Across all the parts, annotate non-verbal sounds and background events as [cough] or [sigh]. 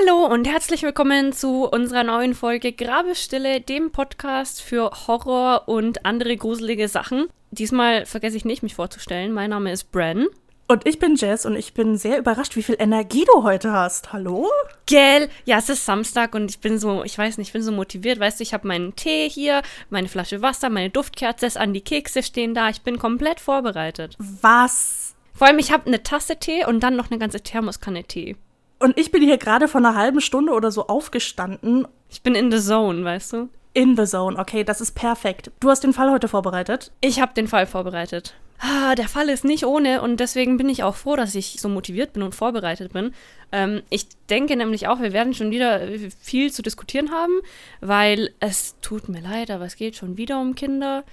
Hallo und herzlich willkommen zu unserer neuen Folge Grabestille, dem Podcast für Horror und andere gruselige Sachen. Diesmal vergesse ich nicht, mich vorzustellen. Mein Name ist Bren. Und ich bin Jess und ich bin sehr überrascht, wie viel Energie du heute hast. Hallo? Gell? Ja, es ist Samstag und ich bin so, ich weiß nicht, ich bin so motiviert. Weißt du, ich habe meinen Tee hier, meine Flasche Wasser, meine Duftkerze ist an die Kekse stehen da. Ich bin komplett vorbereitet. Was? Vor allem, ich habe eine Tasse Tee und dann noch eine ganze Thermoskanne Tee. Und ich bin hier gerade vor einer halben Stunde oder so aufgestanden. Ich bin in the zone, weißt du? In the zone, okay, das ist perfekt. Du hast den Fall heute vorbereitet? Ich habe den Fall vorbereitet. Ah, der Fall ist nicht ohne und deswegen bin ich auch froh, dass ich so motiviert bin und vorbereitet bin. Ähm, ich denke nämlich auch, wir werden schon wieder viel zu diskutieren haben, weil es tut mir leid, aber es geht schon wieder um Kinder.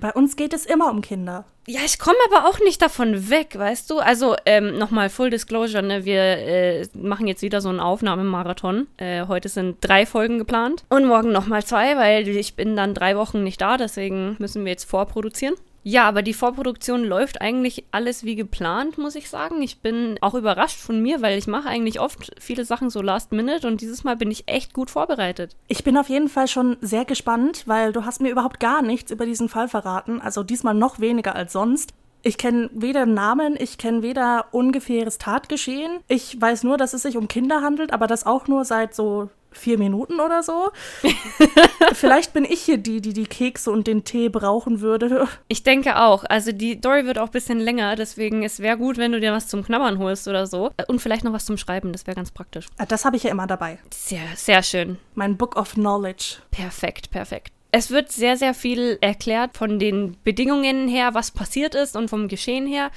Bei uns geht es immer um Kinder. Ja, ich komme aber auch nicht davon weg, weißt du? Also, ähm, nochmal Full Disclosure, ne? Wir äh, machen jetzt wieder so einen Aufnahmemarathon. Äh, heute sind drei Folgen geplant. Und morgen nochmal zwei, weil ich bin dann drei Wochen nicht da, deswegen müssen wir jetzt vorproduzieren. Ja, aber die Vorproduktion läuft eigentlich alles wie geplant, muss ich sagen. Ich bin auch überrascht von mir, weil ich mache eigentlich oft viele Sachen so last minute und dieses Mal bin ich echt gut vorbereitet. Ich bin auf jeden Fall schon sehr gespannt, weil du hast mir überhaupt gar nichts über diesen Fall verraten, also diesmal noch weniger als sonst. Ich kenne weder Namen, ich kenne weder ungefähres Tatgeschehen. Ich weiß nur, dass es sich um Kinder handelt, aber das auch nur seit so vier Minuten oder so. [laughs] Vielleicht bin ich hier die, die die Kekse und den Tee brauchen würde. [laughs] Ich denke auch. Also die Story wird auch ein bisschen länger, deswegen es wäre gut, wenn du dir was zum Knabbern holst oder so. Und vielleicht noch was zum Schreiben, das wäre ganz praktisch. Ah, das habe ich ja immer dabei. Sehr, sehr schön. Mein Book of Knowledge. Perfekt, perfekt. Es wird sehr, sehr viel erklärt von den Bedingungen her, was passiert ist und vom Geschehen her.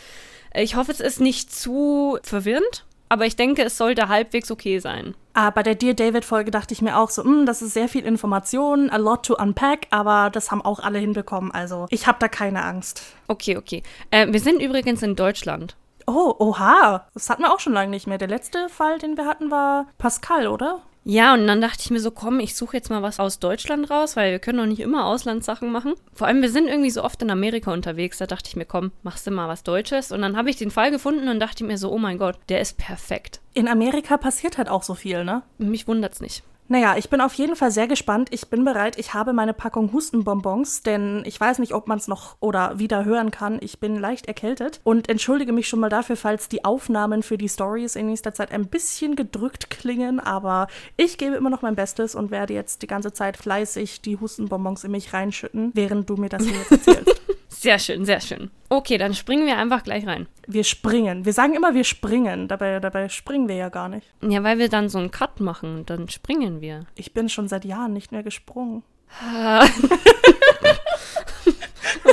Ich hoffe, es ist nicht zu verwirrend, aber ich denke, es sollte halbwegs okay sein. Ah, bei der Dear David-Folge dachte ich mir auch so, hm, das ist sehr viel Information, a lot to unpack, aber das haben auch alle hinbekommen. Also ich habe da keine Angst. Okay, okay. Äh, wir sind übrigens in Deutschland. Oh, oha. Das hatten wir auch schon lange nicht mehr. Der letzte Fall, den wir hatten, war Pascal, oder? Ja, und dann dachte ich mir so, komm, ich suche jetzt mal was aus Deutschland raus, weil wir können doch nicht immer Auslandssachen machen. Vor allem, wir sind irgendwie so oft in Amerika unterwegs, da dachte ich mir, komm, machst du mal was Deutsches. Und dann habe ich den Fall gefunden und dachte mir so, oh mein Gott, der ist perfekt. In Amerika passiert halt auch so viel, ne? Mich wundert's nicht. Naja, ich bin auf jeden Fall sehr gespannt. Ich bin bereit. Ich habe meine Packung Hustenbonbons, denn ich weiß nicht, ob man es noch oder wieder hören kann. Ich bin leicht erkältet und entschuldige mich schon mal dafür, falls die Aufnahmen für die Stories in nächster Zeit ein bisschen gedrückt klingen. Aber ich gebe immer noch mein Bestes und werde jetzt die ganze Zeit fleißig die Hustenbonbons in mich reinschütten, während du mir das hier erzählst. [laughs] Sehr schön, sehr schön. Okay, dann springen wir einfach gleich rein. Wir springen. Wir sagen immer, wir springen. Dabei, dabei springen wir ja gar nicht. Ja, weil wir dann so einen Cut machen und dann springen wir. Ich bin schon seit Jahren nicht mehr gesprungen.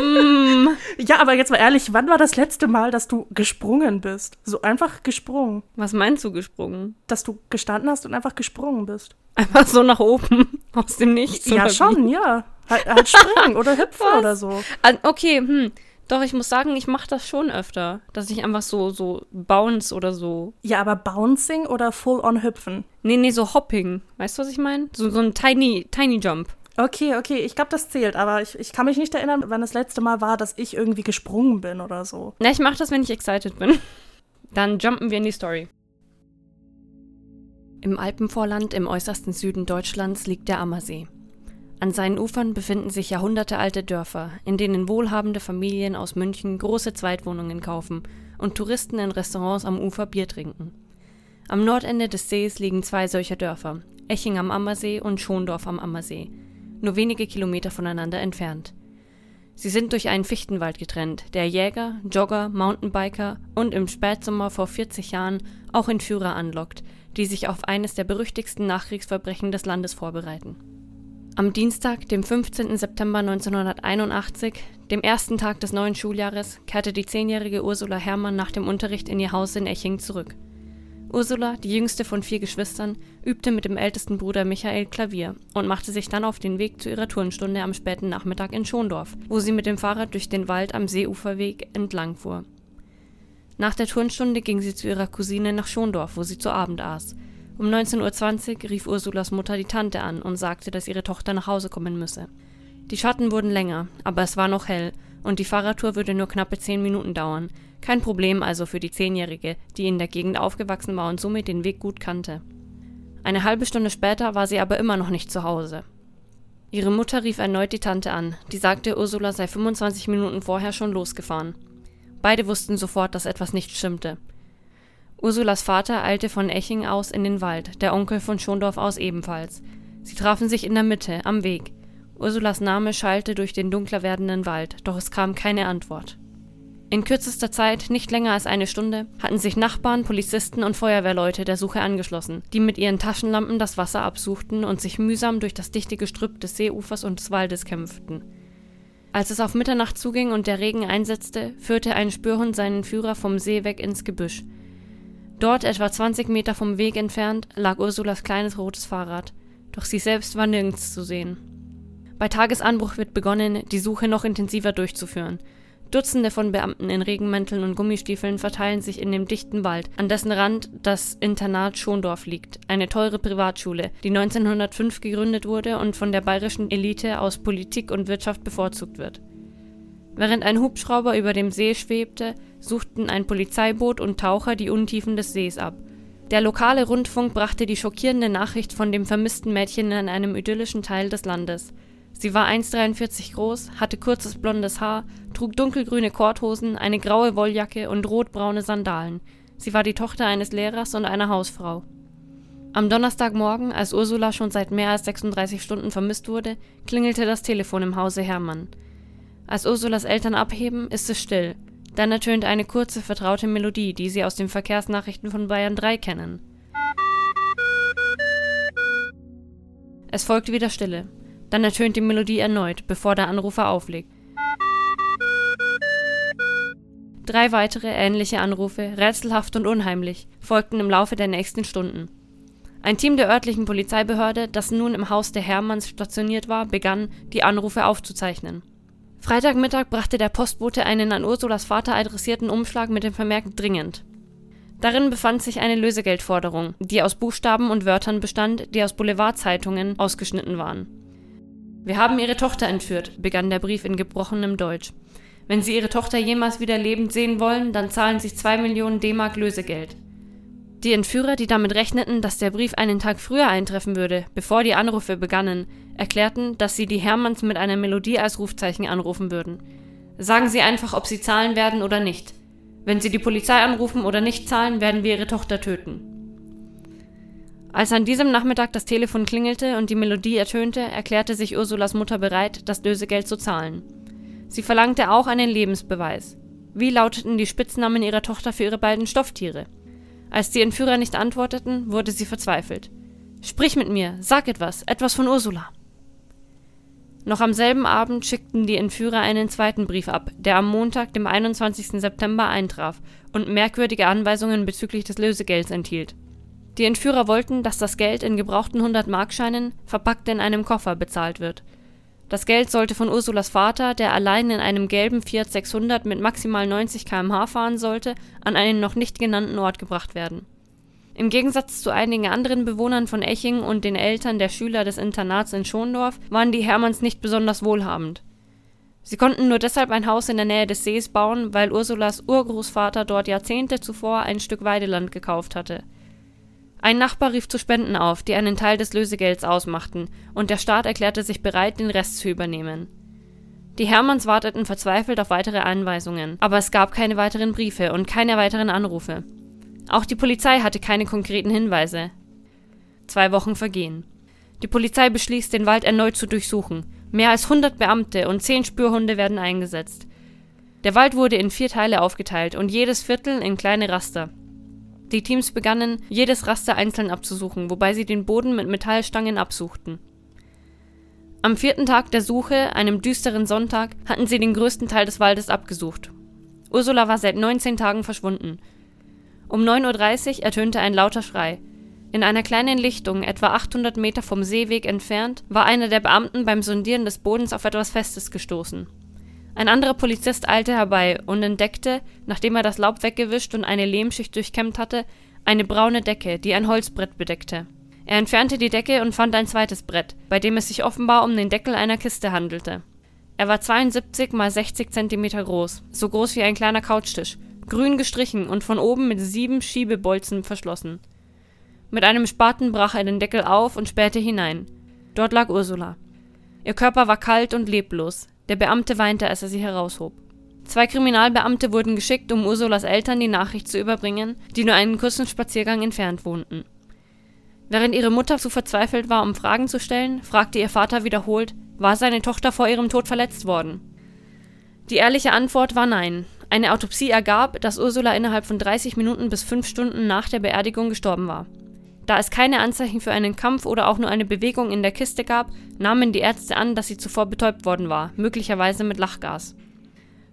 mm. [laughs] Ja, aber jetzt mal ehrlich, wann war das letzte Mal, dass du gesprungen bist? So einfach gesprungen. Was meinst du gesprungen? Dass du gestanden hast und einfach gesprungen bist. Einfach so nach oben, aus dem Nichts. Ja, schon, wie? ja. Halt, halt springen oder hüpfen Was? oder so. Ah, Okay, hm. Doch, ich muss sagen, ich mache das schon öfter. Dass ich einfach so, so bounce oder so. Ja, aber Bouncing oder Full-on hüpfen? Nee, nee, so Hopping. Weißt du, was ich meine? So, so ein Tiny, Tiny Jump. Okay, okay, ich glaube, das zählt, aber ich, ich kann mich nicht erinnern, wann das letzte Mal war, dass ich irgendwie gesprungen bin oder so. Na, ich mache das, wenn ich excited bin. [laughs] Dann jumpen wir in die Story. Im Alpenvorland im äußersten Süden Deutschlands liegt der Ammersee. An seinen Ufern befinden sich jahrhundertealte Dörfer, in denen wohlhabende Familien aus München große Zweitwohnungen kaufen und Touristen in Restaurants am Ufer Bier trinken. Am Nordende des Sees liegen zwei solcher Dörfer, Eching am Ammersee und Schondorf am Ammersee, nur wenige Kilometer voneinander entfernt. Sie sind durch einen Fichtenwald getrennt, der Jäger, Jogger, Mountainbiker und im Spätsommer vor 40 Jahren auch Entführer anlockt, die sich auf eines der berüchtigsten Nachkriegsverbrechen des Landes vorbereiten. Am Dienstag, dem 15. September 1981, dem ersten Tag des neuen Schuljahres, kehrte die zehnjährige Ursula Herrmann nach dem Unterricht in ihr Haus in Eching zurück. Ursula, die jüngste von vier Geschwistern, übte mit dem ältesten Bruder Michael Klavier und machte sich dann auf den Weg zu ihrer Turnstunde am späten Nachmittag in Schondorf, wo sie mit dem Fahrrad durch den Wald am Seeuferweg entlang fuhr. Nach der Turnstunde ging sie zu ihrer Cousine nach Schondorf, wo sie zu Abend aß. Um 19.20 Uhr rief Ursulas Mutter die Tante an und sagte, dass ihre Tochter nach Hause kommen müsse. Die Schatten wurden länger, aber es war noch hell und die Fahrradtour würde nur knappe zehn Minuten dauern. Kein Problem also für die Zehnjährige, die in der Gegend aufgewachsen war und somit den Weg gut kannte. Eine halbe Stunde später war sie aber immer noch nicht zu Hause. Ihre Mutter rief erneut die Tante an, die sagte, Ursula sei 25 Minuten vorher schon losgefahren. Beide wussten sofort, dass etwas nicht stimmte. Ursulas Vater eilte von Eching aus in den Wald, der Onkel von Schondorf aus ebenfalls. Sie trafen sich in der Mitte, am Weg. Ursulas Name schallte durch den dunkler werdenden Wald, doch es kam keine Antwort. In kürzester Zeit, nicht länger als eine Stunde, hatten sich Nachbarn, Polizisten und Feuerwehrleute der Suche angeschlossen, die mit ihren Taschenlampen das Wasser absuchten und sich mühsam durch das dichte Gestrüpp des Seeufers und des Waldes kämpften. Als es auf Mitternacht zuging und der Regen einsetzte, führte ein Spürhund seinen Führer vom See weg ins Gebüsch. Dort, etwa 20 Meter vom Weg entfernt, lag Ursulas kleines rotes Fahrrad, doch sie selbst war nirgends zu sehen. Bei Tagesanbruch wird begonnen, die Suche noch intensiver durchzuführen. Dutzende von Beamten in Regenmänteln und Gummistiefeln verteilen sich in dem dichten Wald, an dessen Rand das Internat Schondorf liegt, eine teure Privatschule, die 1905 gegründet wurde und von der bayerischen Elite aus Politik und Wirtschaft bevorzugt wird. Während ein Hubschrauber über dem See schwebte, suchten ein Polizeiboot und Taucher die Untiefen des Sees ab. Der lokale Rundfunk brachte die schockierende Nachricht von dem vermissten Mädchen in einem idyllischen Teil des Landes. Sie war 1,43 groß, hatte kurzes blondes Haar, trug dunkelgrüne Korthosen, eine graue Wolljacke und rotbraune Sandalen. Sie war die Tochter eines Lehrers und einer Hausfrau. Am Donnerstagmorgen, als Ursula schon seit mehr als 36 Stunden vermisst wurde, klingelte das Telefon im Hause Hermann. Als Ursulas Eltern abheben, ist es still. Dann ertönt eine kurze, vertraute Melodie, die sie aus den Verkehrsnachrichten von Bayern 3 kennen. Es folgt wieder Stille. Dann ertönt die Melodie erneut, bevor der Anrufer auflegt. Drei weitere ähnliche Anrufe, rätselhaft und unheimlich, folgten im Laufe der nächsten Stunden. Ein Team der örtlichen Polizeibehörde, das nun im Haus der Hermanns stationiert war, begann, die Anrufe aufzuzeichnen. Freitagmittag brachte der Postbote einen an Ursulas Vater adressierten Umschlag mit dem Vermerk dringend. Darin befand sich eine Lösegeldforderung, die aus Buchstaben und Wörtern bestand, die aus Boulevardzeitungen ausgeschnitten waren. Wir haben Ihre Tochter entführt, begann der Brief in gebrochenem Deutsch. Wenn Sie Ihre Tochter jemals wieder lebend sehen wollen, dann zahlen Sie zwei Millionen D-Mark Lösegeld. Die Entführer, die damit rechneten, dass der Brief einen Tag früher eintreffen würde, bevor die Anrufe begannen, erklärten, dass sie die Hermanns mit einer Melodie als Rufzeichen anrufen würden. Sagen Sie einfach, ob Sie zahlen werden oder nicht. Wenn Sie die Polizei anrufen oder nicht zahlen, werden wir Ihre Tochter töten. Als an diesem Nachmittag das Telefon klingelte und die Melodie ertönte, erklärte sich Ursulas Mutter bereit, das Lösegeld zu zahlen. Sie verlangte auch einen Lebensbeweis. Wie lauteten die Spitznamen ihrer Tochter für ihre beiden Stofftiere? Als die Entführer nicht antworteten, wurde sie verzweifelt. Sprich mit mir, sag etwas, etwas von Ursula. Noch am selben Abend schickten die Entführer einen zweiten Brief ab, der am Montag, dem 21. September eintraf und merkwürdige Anweisungen bezüglich des Lösegelds enthielt. Die Entführer wollten, dass das Geld in gebrauchten 100-Markscheinen, verpackt in einem Koffer, bezahlt wird. Das Geld sollte von Ursulas Vater, der allein in einem gelben Fiat 600 mit maximal 90 km/h fahren sollte, an einen noch nicht genannten Ort gebracht werden. Im Gegensatz zu einigen anderen Bewohnern von Eching und den Eltern der Schüler des Internats in Schondorf waren die Hermanns nicht besonders wohlhabend. Sie konnten nur deshalb ein Haus in der Nähe des Sees bauen, weil Ursulas Urgroßvater dort Jahrzehnte zuvor ein Stück Weideland gekauft hatte. Ein Nachbar rief zu Spenden auf, die einen Teil des Lösegelds ausmachten, und der Staat erklärte sich bereit, den Rest zu übernehmen. Die Hermanns warteten verzweifelt auf weitere Anweisungen, aber es gab keine weiteren Briefe und keine weiteren Anrufe. Auch die Polizei hatte keine konkreten Hinweise. Zwei Wochen vergehen. Die Polizei beschließt, den Wald erneut zu durchsuchen. Mehr als 100 Beamte und 10 Spürhunde werden eingesetzt. Der Wald wurde in vier Teile aufgeteilt und jedes Viertel in kleine Raster. Die Teams begannen, jedes Raster einzeln abzusuchen, wobei sie den Boden mit Metallstangen absuchten. Am vierten Tag der Suche, einem düsteren Sonntag, hatten sie den größten Teil des Waldes abgesucht. Ursula war seit 19 Tagen verschwunden. Um 9.30 Uhr ertönte ein lauter Schrei. In einer kleinen Lichtung, etwa 800 Meter vom Seeweg entfernt, war einer der Beamten beim Sondieren des Bodens auf etwas Festes gestoßen. Ein anderer Polizist eilte herbei und entdeckte, nachdem er das Laub weggewischt und eine Lehmschicht durchkämmt hatte, eine braune Decke, die ein Holzbrett bedeckte. Er entfernte die Decke und fand ein zweites Brett, bei dem es sich offenbar um den Deckel einer Kiste handelte. Er war 72 mal 60 Zentimeter groß, so groß wie ein kleiner Couchtisch, grün gestrichen und von oben mit sieben Schiebebolzen verschlossen. Mit einem Spaten brach er den Deckel auf und spähte hinein. Dort lag Ursula. Ihr Körper war kalt und leblos. Der Beamte weinte, als er sie heraushob. Zwei Kriminalbeamte wurden geschickt, um Ursulas Eltern die Nachricht zu überbringen, die nur einen kurzen Spaziergang entfernt wohnten. Während ihre Mutter zu verzweifelt war, um Fragen zu stellen, fragte ihr Vater wiederholt, war seine Tochter vor ihrem Tod verletzt worden? Die ehrliche Antwort war nein. Eine Autopsie ergab, dass Ursula innerhalb von 30 Minuten bis 5 Stunden nach der Beerdigung gestorben war. Da es keine Anzeichen für einen Kampf oder auch nur eine Bewegung in der Kiste gab, nahmen die Ärzte an, dass sie zuvor betäubt worden war, möglicherweise mit Lachgas.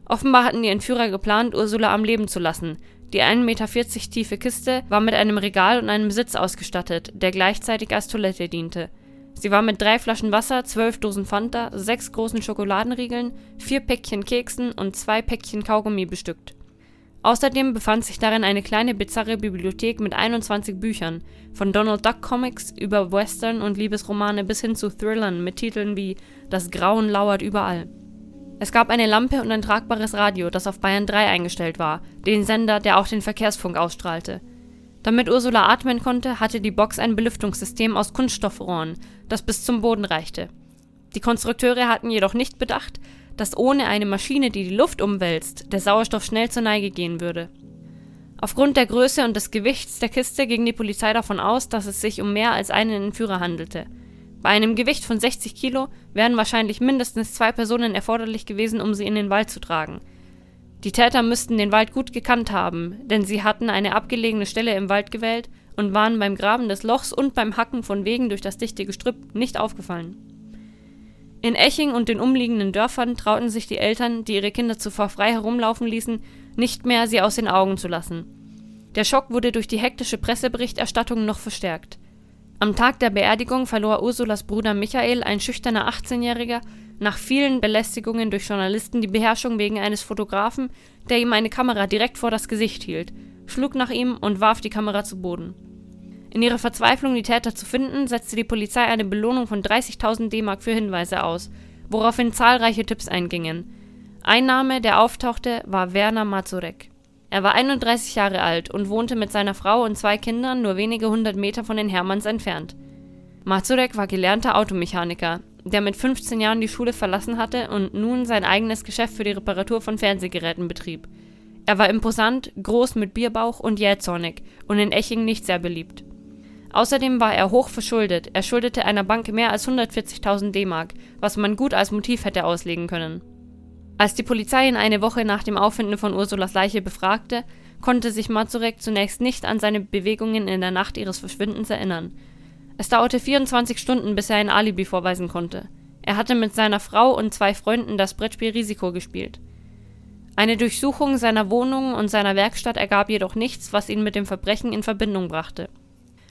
Offenbar hatten die Entführer geplant, Ursula am Leben zu lassen. Die 1,40 Meter tiefe Kiste war mit einem Regal und einem Sitz ausgestattet, der gleichzeitig als Toilette diente. Sie war mit drei Flaschen Wasser, zwölf Dosen Fanta, sechs großen Schokoladenriegeln, vier Päckchen Keksen und zwei Päckchen Kaugummi bestückt. Außerdem befand sich darin eine kleine bizarre Bibliothek mit 21 Büchern, von Donald Duck Comics über Western und Liebesromane bis hin zu Thrillern mit Titeln wie Das Grauen lauert überall. Es gab eine Lampe und ein tragbares Radio, das auf Bayern 3 eingestellt war, den Sender, der auch den Verkehrsfunk ausstrahlte. Damit Ursula atmen konnte, hatte die Box ein Belüftungssystem aus Kunststoffrohren, das bis zum Boden reichte. Die Konstrukteure hatten jedoch nicht bedacht, dass ohne eine Maschine, die die Luft umwälzt, der Sauerstoff schnell zur Neige gehen würde. Aufgrund der Größe und des Gewichts der Kiste ging die Polizei davon aus, dass es sich um mehr als einen Entführer handelte. Bei einem Gewicht von 60 Kilo wären wahrscheinlich mindestens zwei Personen erforderlich gewesen, um sie in den Wald zu tragen. Die Täter müssten den Wald gut gekannt haben, denn sie hatten eine abgelegene Stelle im Wald gewählt und waren beim Graben des Lochs und beim Hacken von Wegen durch das dichte Gestrüpp nicht aufgefallen. In Eching und den umliegenden Dörfern trauten sich die Eltern, die ihre Kinder zuvor frei herumlaufen ließen, nicht mehr, sie aus den Augen zu lassen. Der Schock wurde durch die hektische Presseberichterstattung noch verstärkt. Am Tag der Beerdigung verlor Ursulas Bruder Michael, ein schüchterner 18-Jähriger, nach vielen Belästigungen durch Journalisten die Beherrschung wegen eines Fotografen, der ihm eine Kamera direkt vor das Gesicht hielt, schlug nach ihm und warf die Kamera zu Boden. In ihrer Verzweiflung, die Täter zu finden, setzte die Polizei eine Belohnung von 30.000 D-Mark für Hinweise aus, woraufhin zahlreiche Tipps eingingen. Ein Name, der auftauchte, war Werner Mazurek. Er war 31 Jahre alt und wohnte mit seiner Frau und zwei Kindern nur wenige hundert Meter von den Hermanns entfernt. Mazurek war gelernter Automechaniker, der mit 15 Jahren die Schule verlassen hatte und nun sein eigenes Geschäft für die Reparatur von Fernsehgeräten betrieb. Er war imposant, groß mit Bierbauch und jähzornig und in Eching nicht sehr beliebt. Außerdem war er hoch verschuldet, er schuldete einer Bank mehr als 140.000 D-Mark, was man gut als Motiv hätte auslegen können. Als die Polizei ihn eine Woche nach dem Auffinden von Ursulas Leiche befragte, konnte sich Mazurek zunächst nicht an seine Bewegungen in der Nacht ihres Verschwindens erinnern. Es dauerte 24 Stunden, bis er ein Alibi vorweisen konnte. Er hatte mit seiner Frau und zwei Freunden das Brettspiel Risiko gespielt. Eine Durchsuchung seiner Wohnung und seiner Werkstatt ergab jedoch nichts, was ihn mit dem Verbrechen in Verbindung brachte.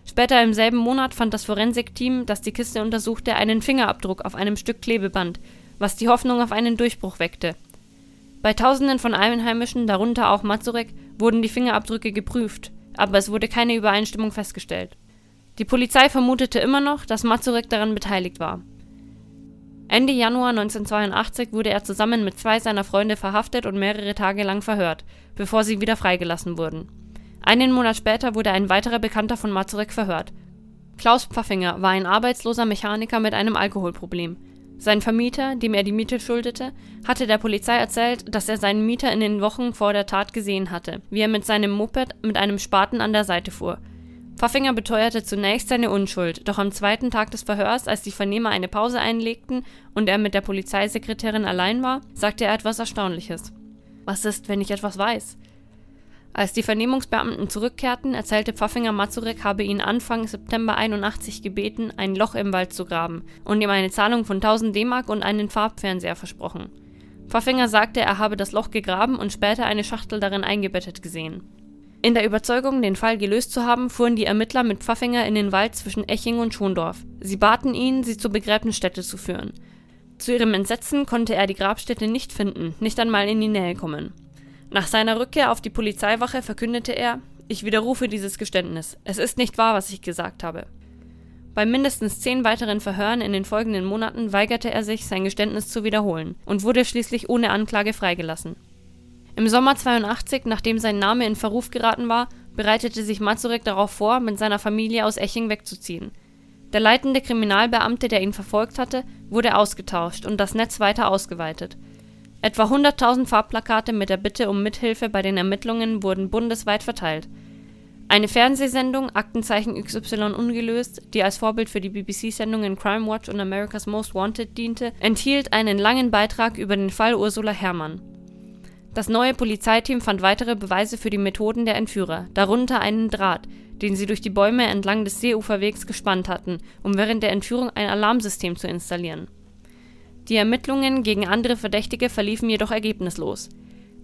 Später im selben Monat fand das Forensikteam, das die Kiste untersuchte, einen Fingerabdruck auf einem Stück Klebeband, was die Hoffnung auf einen Durchbruch weckte. Bei Tausenden von Einheimischen, darunter auch Mazurek, wurden die Fingerabdrücke geprüft, aber es wurde keine Übereinstimmung festgestellt. Die Polizei vermutete immer noch, dass Mazurek daran beteiligt war. Ende Januar 1982 wurde er zusammen mit zwei seiner Freunde verhaftet und mehrere Tage lang verhört, bevor sie wieder freigelassen wurden. Einen Monat später wurde ein weiterer Bekannter von Mazurek verhört. Klaus Pfaffinger war ein arbeitsloser Mechaniker mit einem Alkoholproblem. Sein Vermieter, dem er die Miete schuldete, hatte der Polizei erzählt, dass er seinen Mieter in den Wochen vor der Tat gesehen hatte, wie er mit seinem Moped mit einem Spaten an der Seite fuhr. Pfaffinger beteuerte zunächst seine Unschuld, doch am zweiten Tag des Verhörs, als die Vernehmer eine Pause einlegten und er mit der Polizeisekretärin allein war, sagte er etwas Erstaunliches. Was ist, wenn ich etwas weiß? Als die Vernehmungsbeamten zurückkehrten, erzählte Pfaffinger Mazurek habe ihn Anfang September 81 gebeten, ein Loch im Wald zu graben und ihm eine Zahlung von 1000 D-Mark und einen Farbfernseher versprochen. Pfaffinger sagte, er habe das Loch gegraben und später eine Schachtel darin eingebettet gesehen. In der Überzeugung, den Fall gelöst zu haben, fuhren die Ermittler mit Pfaffinger in den Wald zwischen Eching und Schondorf. Sie baten ihn, sie zur Begräbnisstätte zu führen. Zu ihrem Entsetzen konnte er die Grabstätte nicht finden, nicht einmal in die Nähe kommen. Nach seiner Rückkehr auf die Polizeiwache verkündete er, ich widerrufe dieses Geständnis. Es ist nicht wahr, was ich gesagt habe. Bei mindestens zehn weiteren Verhören in den folgenden Monaten weigerte er sich, sein Geständnis zu wiederholen und wurde schließlich ohne Anklage freigelassen. Im Sommer 82, nachdem sein Name in Verruf geraten war, bereitete sich Mazurek darauf vor, mit seiner Familie aus Eching wegzuziehen. Der leitende Kriminalbeamte, der ihn verfolgt hatte, wurde ausgetauscht und das Netz weiter ausgeweitet. Etwa 100.000 Farbplakate mit der Bitte um Mithilfe bei den Ermittlungen wurden bundesweit verteilt. Eine Fernsehsendung, Aktenzeichen XY ungelöst, die als Vorbild für die BBC-Sendungen Crime Watch und America's Most Wanted diente, enthielt einen langen Beitrag über den Fall Ursula Herrmann. Das neue Polizeiteam fand weitere Beweise für die Methoden der Entführer, darunter einen Draht, den sie durch die Bäume entlang des Seeuferwegs gespannt hatten, um während der Entführung ein Alarmsystem zu installieren. Die Ermittlungen gegen andere Verdächtige verliefen jedoch ergebnislos.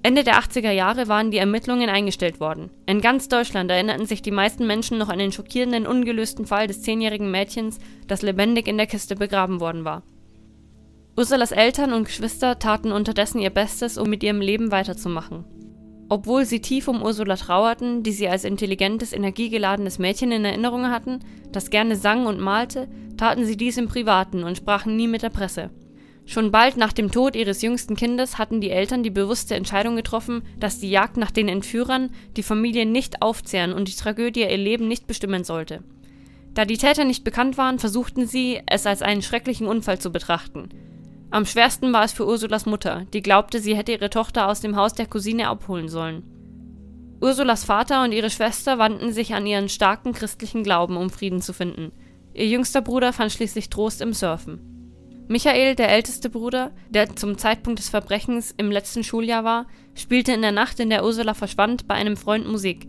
Ende der 80er Jahre waren die Ermittlungen eingestellt worden. In ganz Deutschland erinnerten sich die meisten Menschen noch an den schockierenden, ungelösten Fall des zehnjährigen Mädchens, das lebendig in der Kiste begraben worden war. Ursulas Eltern und Geschwister taten unterdessen ihr Bestes, um mit ihrem Leben weiterzumachen. Obwohl sie tief um Ursula trauerten, die sie als intelligentes, energiegeladenes Mädchen in Erinnerung hatten, das gerne sang und malte, taten sie dies im Privaten und sprachen nie mit der Presse. Schon bald nach dem Tod ihres jüngsten Kindes hatten die Eltern die bewusste Entscheidung getroffen, dass die Jagd nach den Entführern die Familie nicht aufzehren und die Tragödie ihr Leben nicht bestimmen sollte. Da die Täter nicht bekannt waren, versuchten sie, es als einen schrecklichen Unfall zu betrachten. Am schwersten war es für Ursulas Mutter, die glaubte, sie hätte ihre Tochter aus dem Haus der Cousine abholen sollen. Ursulas Vater und ihre Schwester wandten sich an ihren starken christlichen Glauben, um Frieden zu finden. Ihr jüngster Bruder fand schließlich Trost im Surfen. Michael, der älteste Bruder, der zum Zeitpunkt des Verbrechens im letzten Schuljahr war, spielte in der Nacht, in der Ursula verschwand, bei einem Freund Musik.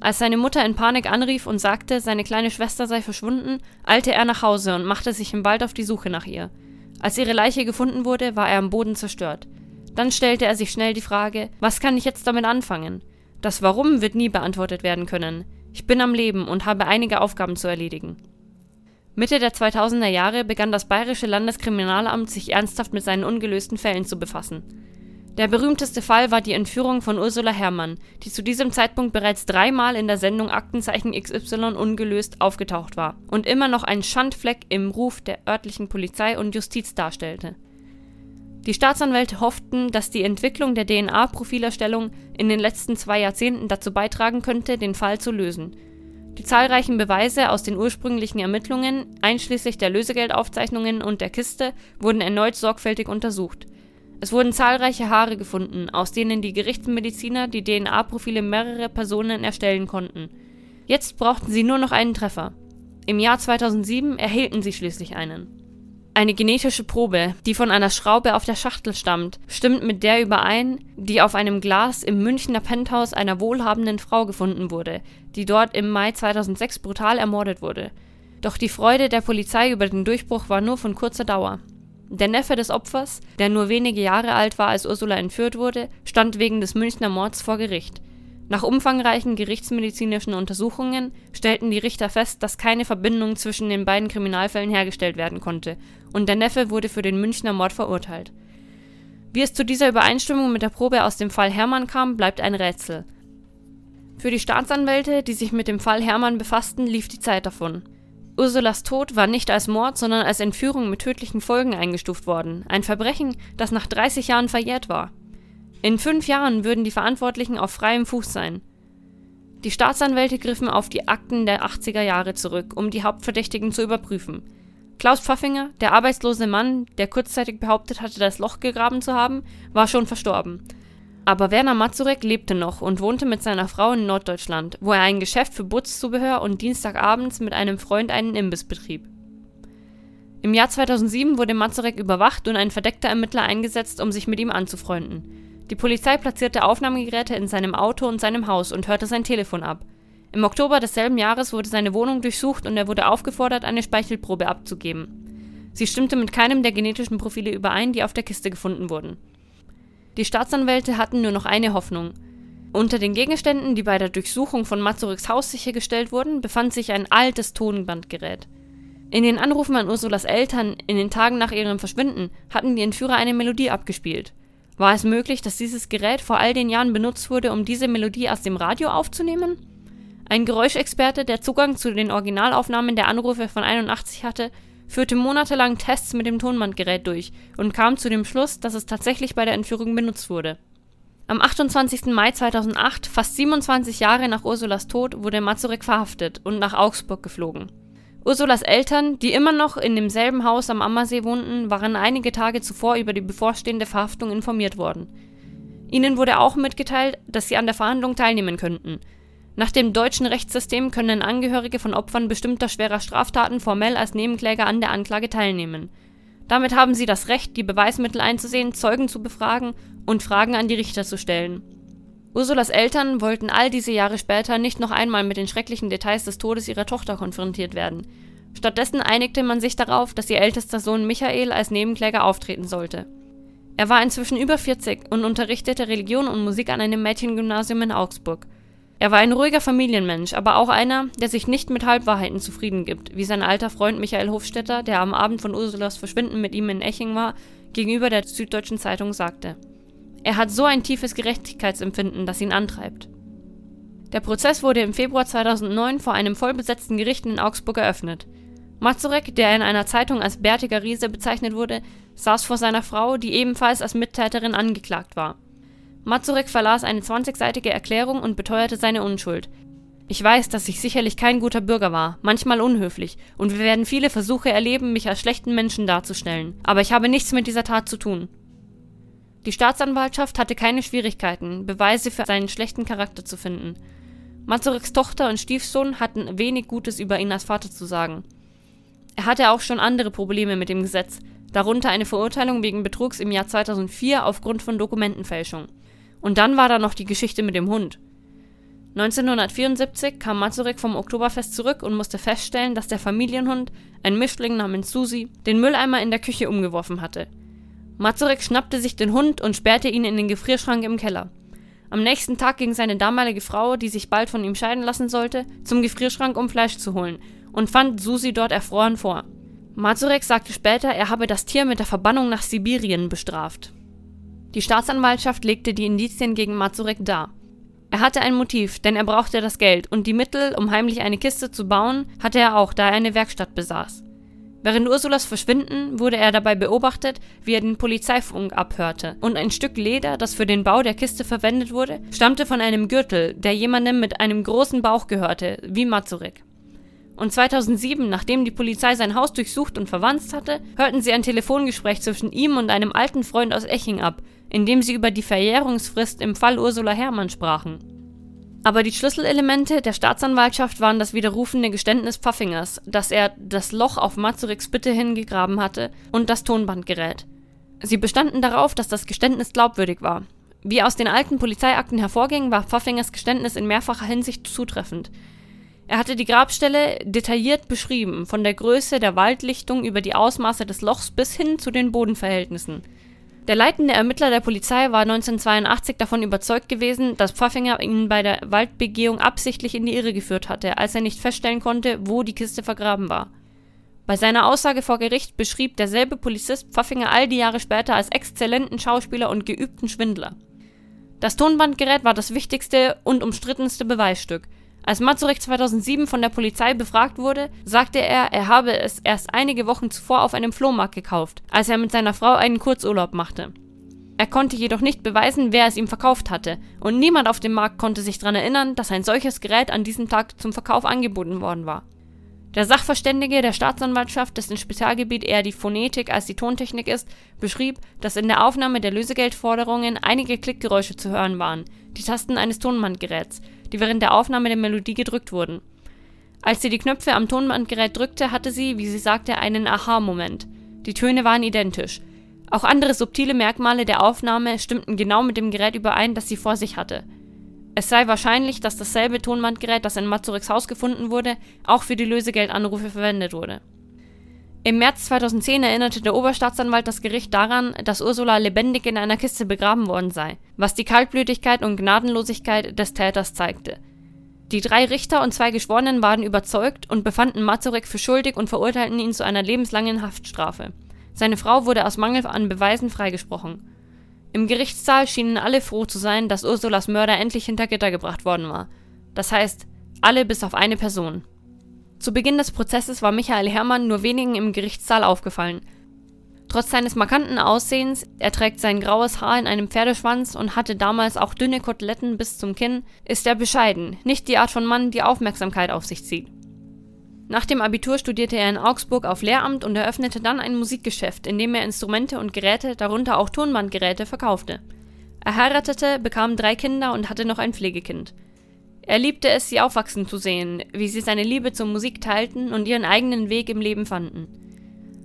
Als seine Mutter in Panik anrief und sagte, seine kleine Schwester sei verschwunden, eilte er nach Hause und machte sich im Wald auf die Suche nach ihr. Als ihre Leiche gefunden wurde, war er am Boden zerstört. Dann stellte er sich schnell die Frage, was kann ich jetzt damit anfangen? Das Warum wird nie beantwortet werden können. Ich bin am Leben und habe einige Aufgaben zu erledigen. Mitte der 2000er Jahre begann das Bayerische Landeskriminalamt sich ernsthaft mit seinen ungelösten Fällen zu befassen. Der berühmteste Fall war die Entführung von Ursula Herrmann, die zu diesem Zeitpunkt bereits dreimal in der Sendung Aktenzeichen XY ungelöst aufgetaucht war und immer noch einen Schandfleck im Ruf der örtlichen Polizei und Justiz darstellte. Die Staatsanwälte hofften, dass die Entwicklung der DNA-Profilerstellung in den letzten zwei Jahrzehnten dazu beitragen könnte, den Fall zu lösen. Die zahlreichen Beweise aus den ursprünglichen Ermittlungen, einschließlich der Lösegeldaufzeichnungen und der Kiste, wurden erneut sorgfältig untersucht. Es wurden zahlreiche Haare gefunden, aus denen die Gerichtsmediziner die DNA-Profile mehrerer Personen erstellen konnten. Jetzt brauchten sie nur noch einen Treffer. Im Jahr 2007 erhielten sie schließlich einen. Eine genetische Probe, die von einer Schraube auf der Schachtel stammt, stimmt mit der überein, die auf einem Glas im Münchner Penthouse einer wohlhabenden Frau gefunden wurde, die dort im Mai 2006 brutal ermordet wurde. Doch die Freude der Polizei über den Durchbruch war nur von kurzer Dauer. Der Neffe des Opfers, der nur wenige Jahre alt war, als Ursula entführt wurde, stand wegen des Münchner Mords vor Gericht. Nach umfangreichen gerichtsmedizinischen Untersuchungen stellten die Richter fest, dass keine Verbindung zwischen den beiden Kriminalfällen hergestellt werden konnte, und der Neffe wurde für den Münchner Mord verurteilt. Wie es zu dieser Übereinstimmung mit der Probe aus dem Fall Hermann kam, bleibt ein Rätsel. Für die Staatsanwälte, die sich mit dem Fall Hermann befassten, lief die Zeit davon. Ursulas Tod war nicht als Mord, sondern als Entführung mit tödlichen Folgen eingestuft worden. Ein Verbrechen, das nach 30 Jahren verjährt war. In fünf Jahren würden die Verantwortlichen auf freiem Fuß sein. Die Staatsanwälte griffen auf die Akten der 80er Jahre zurück, um die Hauptverdächtigen zu überprüfen. Klaus Pfaffinger, der arbeitslose Mann, der kurzzeitig behauptet hatte, das Loch gegraben zu haben, war schon verstorben. Aber Werner Mazurek lebte noch und wohnte mit seiner Frau in Norddeutschland, wo er ein Geschäft für Bootzubehör und Dienstagabends mit einem Freund einen Imbiss betrieb. Im Jahr 2007 wurde Mazurek überwacht und ein verdeckter Ermittler eingesetzt, um sich mit ihm anzufreunden. Die Polizei platzierte Aufnahmegeräte in seinem Auto und seinem Haus und hörte sein Telefon ab. Im Oktober desselben Jahres wurde seine Wohnung durchsucht und er wurde aufgefordert, eine Speichelprobe abzugeben. Sie stimmte mit keinem der genetischen Profile überein, die auf der Kiste gefunden wurden. Die Staatsanwälte hatten nur noch eine Hoffnung. Unter den Gegenständen, die bei der Durchsuchung von Mazureks Haus sichergestellt wurden, befand sich ein altes Tonbandgerät. In den Anrufen an Ursulas Eltern in den Tagen nach ihrem Verschwinden hatten die Entführer eine Melodie abgespielt. War es möglich, dass dieses Gerät vor all den Jahren benutzt wurde, um diese Melodie aus dem Radio aufzunehmen? Ein Geräuschexperte, der Zugang zu den Originalaufnahmen der Anrufe von 81 hatte, führte monatelang Tests mit dem Tonbandgerät durch und kam zu dem Schluss, dass es tatsächlich bei der Entführung benutzt wurde. Am 28. Mai 2008, fast 27 Jahre nach Ursulas Tod, wurde Mazurek verhaftet und nach Augsburg geflogen. Ursulas Eltern, die immer noch in demselben Haus am Ammersee wohnten, waren einige Tage zuvor über die bevorstehende Verhaftung informiert worden. Ihnen wurde auch mitgeteilt, dass sie an der Verhandlung teilnehmen könnten. Nach dem deutschen Rechtssystem können Angehörige von Opfern bestimmter schwerer Straftaten formell als Nebenkläger an der Anklage teilnehmen. Damit haben sie das Recht, die Beweismittel einzusehen, Zeugen zu befragen und Fragen an die Richter zu stellen. Ursulas Eltern wollten all diese Jahre später nicht noch einmal mit den schrecklichen Details des Todes ihrer Tochter konfrontiert werden. Stattdessen einigte man sich darauf, dass ihr ältester Sohn Michael als Nebenkläger auftreten sollte. Er war inzwischen über 40 und unterrichtete Religion und Musik an einem Mädchengymnasium in Augsburg. Er war ein ruhiger Familienmensch, aber auch einer, der sich nicht mit Halbwahrheiten zufrieden gibt, wie sein alter Freund Michael Hofstetter, der am Abend von Ursulas Verschwinden mit ihm in Eching war, gegenüber der Süddeutschen Zeitung sagte. Er hat so ein tiefes Gerechtigkeitsempfinden, das ihn antreibt. Der Prozess wurde im Februar 2009 vor einem vollbesetzten Gericht in Augsburg eröffnet. Mazurek, der in einer Zeitung als bärtiger Riese bezeichnet wurde, saß vor seiner Frau, die ebenfalls als Mittäterin angeklagt war. Mazurek verlas eine 20-seitige Erklärung und beteuerte seine Unschuld. Ich weiß, dass ich sicherlich kein guter Bürger war, manchmal unhöflich, und wir werden viele Versuche erleben, mich als schlechten Menschen darzustellen, aber ich habe nichts mit dieser Tat zu tun. Die Staatsanwaltschaft hatte keine Schwierigkeiten, Beweise für seinen schlechten Charakter zu finden. Mazureks Tochter und Stiefsohn hatten wenig Gutes über ihn als Vater zu sagen. Er hatte auch schon andere Probleme mit dem Gesetz, darunter eine Verurteilung wegen Betrugs im Jahr 2004 aufgrund von Dokumentenfälschung. Und dann war da noch die Geschichte mit dem Hund. 1974 kam Mazurek vom Oktoberfest zurück und musste feststellen, dass der Familienhund, ein Mischling namens Susi, den Mülleimer in der Küche umgeworfen hatte. Mazurek schnappte sich den Hund und sperrte ihn in den Gefrierschrank im Keller. Am nächsten Tag ging seine damalige Frau, die sich bald von ihm scheiden lassen sollte, zum Gefrierschrank, um Fleisch zu holen, und fand Susi dort erfroren vor. Mazurek sagte später, er habe das Tier mit der Verbannung nach Sibirien bestraft. Die Staatsanwaltschaft legte die Indizien gegen Mazurek dar. Er hatte ein Motiv, denn er brauchte das Geld und die Mittel, um heimlich eine Kiste zu bauen, hatte er auch, da er eine Werkstatt besaß. Während Ursulas Verschwinden wurde er dabei beobachtet, wie er den Polizeifunk abhörte, und ein Stück Leder, das für den Bau der Kiste verwendet wurde, stammte von einem Gürtel, der jemandem mit einem großen Bauch gehörte, wie Mazurek. Und 2007, nachdem die Polizei sein Haus durchsucht und verwanzt hatte, hörten sie ein Telefongespräch zwischen ihm und einem alten Freund aus Eching ab, in dem sie über die Verjährungsfrist im Fall Ursula Herrmann sprachen. Aber die Schlüsselelemente der Staatsanwaltschaft waren das widerrufende Geständnis Pfaffingers, dass er das Loch auf Mazureks Bitte hingegraben hatte, und das Tonbandgerät. Sie bestanden darauf, dass das Geständnis glaubwürdig war. Wie aus den alten Polizeiakten hervorging, war Pfaffingers Geständnis in mehrfacher Hinsicht zutreffend. Er hatte die Grabstelle detailliert beschrieben, von der Größe der Waldlichtung über die Ausmaße des Lochs bis hin zu den Bodenverhältnissen. Der leitende Ermittler der Polizei war 1982 davon überzeugt gewesen, dass Pfaffinger ihn bei der Waldbegehung absichtlich in die Irre geführt hatte, als er nicht feststellen konnte, wo die Kiste vergraben war. Bei seiner Aussage vor Gericht beschrieb derselbe Polizist Pfaffinger all die Jahre später als exzellenten Schauspieler und geübten Schwindler. Das Tonbandgerät war das wichtigste und umstrittenste Beweisstück – als Mazurek 2007 von der Polizei befragt wurde, sagte er, er habe es erst einige Wochen zuvor auf einem Flohmarkt gekauft, als er mit seiner Frau einen Kurzurlaub machte. Er konnte jedoch nicht beweisen, wer es ihm verkauft hatte, und niemand auf dem Markt konnte sich daran erinnern, dass ein solches Gerät an diesem Tag zum Verkauf angeboten worden war. Der Sachverständige der Staatsanwaltschaft, dessen Spezialgebiet eher die Phonetik als die Tontechnik ist, beschrieb, dass in der Aufnahme der Lösegeldforderungen einige Klickgeräusche zu hören waren, die Tasten eines Tonbandgeräts, die während der Aufnahme der Melodie gedrückt wurden. Als sie die Knöpfe am Tonbandgerät drückte, hatte sie, wie sie sagte, einen Aha-Moment. Die Töne waren identisch. Auch andere subtile Merkmale der Aufnahme stimmten genau mit dem Gerät überein, das sie vor sich hatte. Es sei wahrscheinlich, dass dasselbe Tonbandgerät, das in Mazureks Haus gefunden wurde, auch für die Lösegeldanrufe verwendet wurde. Im März 2010 erinnerte der Oberstaatsanwalt das Gericht daran, dass Ursula lebendig in einer Kiste begraben worden sei, was die Kaltblütigkeit und Gnadenlosigkeit des Täters zeigte. Die drei Richter und zwei Geschworenen waren überzeugt und befanden Mazurek für schuldig und verurteilten ihn zu einer lebenslangen Haftstrafe. Seine Frau wurde aus Mangel an Beweisen freigesprochen. Im Gerichtssaal schienen alle froh zu sein, dass Ursulas Mörder endlich hinter Gitter gebracht worden war. Das heißt, alle bis auf eine Person. Zu Beginn des Prozesses war Michael Herrmann nur wenigen im Gerichtssaal aufgefallen. Trotz seines markanten Aussehens, er trägt sein graues Haar in einem Pferdeschwanz und hatte damals auch dünne Koteletten bis zum Kinn, ist er bescheiden, nicht die Art von Mann, die Aufmerksamkeit auf sich zieht. Nach dem Abitur studierte er in Augsburg auf Lehramt und eröffnete dann ein Musikgeschäft, in dem er Instrumente und Geräte, darunter auch Tonbandgeräte, verkaufte. Er heiratete, bekam drei Kinder und hatte noch ein Pflegekind. Er liebte es, sie aufwachsen zu sehen, wie sie seine Liebe zur Musik teilten und ihren eigenen Weg im Leben fanden.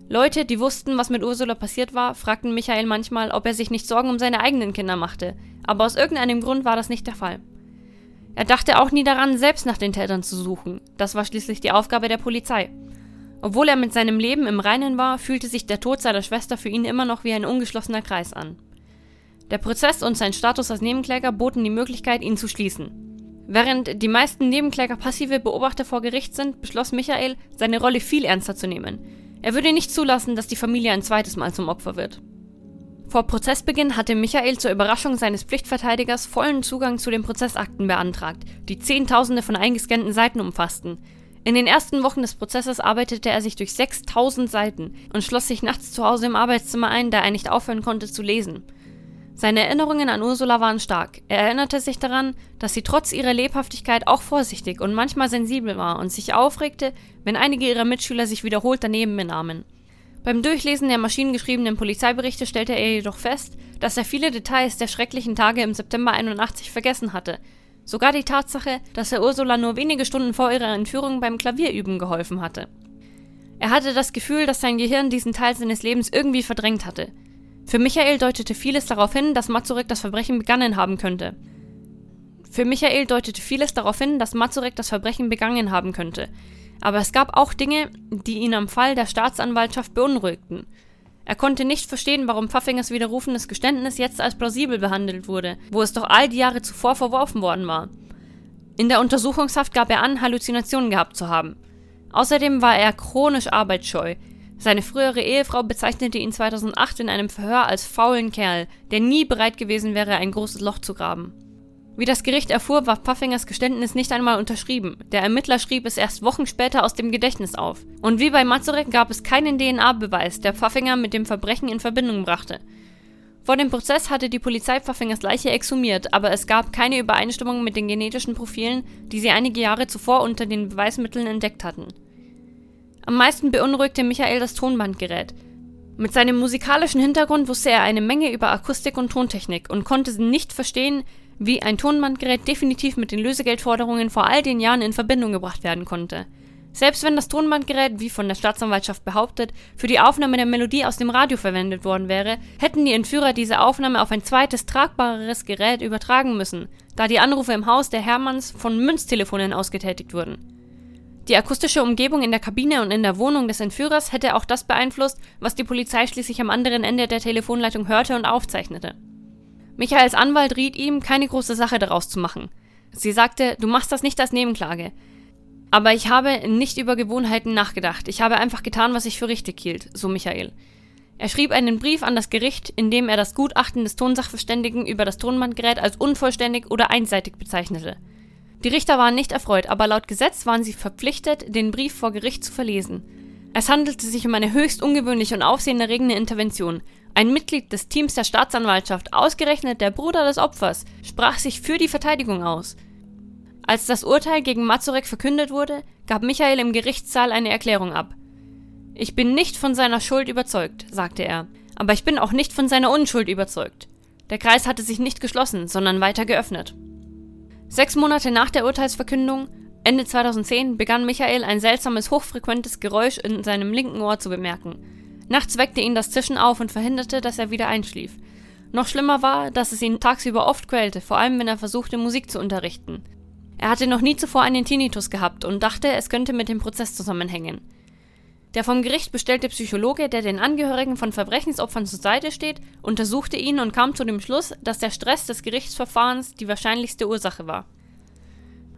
Leute, die wussten, was mit Ursula passiert war, fragten Michael manchmal, ob er sich nicht Sorgen um seine eigenen Kinder machte, aber aus irgendeinem Grund war das nicht der Fall. Er dachte auch nie daran, selbst nach den Tätern zu suchen, das war schließlich die Aufgabe der Polizei. Obwohl er mit seinem Leben im Reinen war, fühlte sich der Tod seiner Schwester für ihn immer noch wie ein ungeschlossener Kreis an. Der Prozess und sein Status als Nebenkläger boten die Möglichkeit, ihn zu schließen. Während die meisten Nebenkläger passive Beobachter vor Gericht sind, beschloss Michael, seine Rolle viel ernster zu nehmen. Er würde nicht zulassen, dass die Familie ein zweites Mal zum Opfer wird. Vor Prozessbeginn hatte Michael zur Überraschung seines Pflichtverteidigers vollen Zugang zu den Prozessakten beantragt, die Zehntausende von eingescannten Seiten umfassten. In den ersten Wochen des Prozesses arbeitete er sich durch 6000 Seiten und schloss sich nachts zu Hause im Arbeitszimmer ein, da er nicht aufhören konnte zu lesen. Seine Erinnerungen an Ursula waren stark. Er erinnerte sich daran, dass sie trotz ihrer Lebhaftigkeit auch vorsichtig und manchmal sensibel war und sich aufregte, wenn einige ihrer Mitschüler sich wiederholt daneben benahmen. Beim Durchlesen der maschinengeschriebenen Polizeiberichte stellte er jedoch fest, dass er viele Details der schrecklichen Tage im September 81 vergessen hatte. Sogar die Tatsache, dass er Ursula nur wenige Stunden vor ihrer Entführung beim Klavierüben geholfen hatte. Er hatte das Gefühl, dass sein Gehirn diesen Teil seines Lebens irgendwie verdrängt hatte. Für Michael deutete vieles darauf hin, dass Mazurek das Verbrechen begangen haben könnte. Für Michael deutete vieles darauf hin, dass Mazurek das Verbrechen begangen haben könnte. Aber es gab auch Dinge, die ihn am Fall der Staatsanwaltschaft beunruhigten. Er konnte nicht verstehen, warum Pfaffingers widerrufenes Geständnis jetzt als plausibel behandelt wurde, wo es doch all die Jahre zuvor verworfen worden war. In der Untersuchungshaft gab er an, Halluzinationen gehabt zu haben. Außerdem war er chronisch arbeitsscheu, seine frühere Ehefrau bezeichnete ihn 2008 in einem Verhör als faulen Kerl, der nie bereit gewesen wäre, ein großes Loch zu graben. Wie das Gericht erfuhr, war Pfaffingers Geständnis nicht einmal unterschrieben. Der Ermittler schrieb es erst Wochen später aus dem Gedächtnis auf. Und wie bei Mazurek gab es keinen DNA-Beweis, der Pfaffinger mit dem Verbrechen in Verbindung brachte. Vor dem Prozess hatte die Polizei Pfaffingers Leiche exhumiert, aber es gab keine Übereinstimmung mit den genetischen Profilen, die sie einige Jahre zuvor unter den Beweismitteln entdeckt hatten. Am meisten beunruhigte Michael das Tonbandgerät. Mit seinem musikalischen Hintergrund wusste er eine Menge über Akustik und Tontechnik und konnte nicht verstehen, wie ein Tonbandgerät definitiv mit den Lösegeldforderungen vor all den Jahren in Verbindung gebracht werden konnte. Selbst wenn das Tonbandgerät, wie von der Staatsanwaltschaft behauptet, für die Aufnahme der Melodie aus dem Radio verwendet worden wäre, hätten die Entführer diese Aufnahme auf ein zweites, tragbareres Gerät übertragen müssen, da die Anrufe im Haus der Hermanns von Münztelefonen ausgetätigt wurden. Die akustische Umgebung in der Kabine und in der Wohnung des Entführers hätte auch das beeinflusst, was die Polizei schließlich am anderen Ende der Telefonleitung hörte und aufzeichnete. Michaels Anwalt riet ihm, keine große Sache daraus zu machen. Sie sagte, du machst das nicht als Nebenklage. Aber ich habe nicht über Gewohnheiten nachgedacht. Ich habe einfach getan, was ich für richtig hielt, so Michael. Er schrieb einen Brief an das Gericht, in dem er das Gutachten des Tonsachverständigen über das Tonbandgerät als unvollständig oder einseitig bezeichnete. Die Richter waren nicht erfreut, aber laut Gesetz waren sie verpflichtet, den Brief vor Gericht zu verlesen. Es handelte sich um eine höchst ungewöhnliche und aufsehenerregende Intervention. Ein Mitglied des Teams der Staatsanwaltschaft, ausgerechnet der Bruder des Opfers, sprach sich für die Verteidigung aus. Als das Urteil gegen Mazurek verkündet wurde, gab Michael im Gerichtssaal eine Erklärung ab. Ich bin nicht von seiner Schuld überzeugt, sagte er, aber ich bin auch nicht von seiner Unschuld überzeugt. Der Kreis hatte sich nicht geschlossen, sondern weiter geöffnet. Sechs Monate nach der Urteilsverkündung, Ende 2010, begann Michael ein seltsames, hochfrequentes Geräusch in seinem linken Ohr zu bemerken. Nachts weckte ihn das Zischen auf und verhinderte, dass er wieder einschlief. Noch schlimmer war, dass es ihn tagsüber oft quälte, vor allem wenn er versuchte, Musik zu unterrichten. Er hatte noch nie zuvor einen Tinnitus gehabt und dachte, es könnte mit dem Prozess zusammenhängen. Der vom Gericht bestellte Psychologe, der den Angehörigen von Verbrechensopfern zur Seite steht, untersuchte ihn und kam zu dem Schluss, dass der Stress des Gerichtsverfahrens die wahrscheinlichste Ursache war.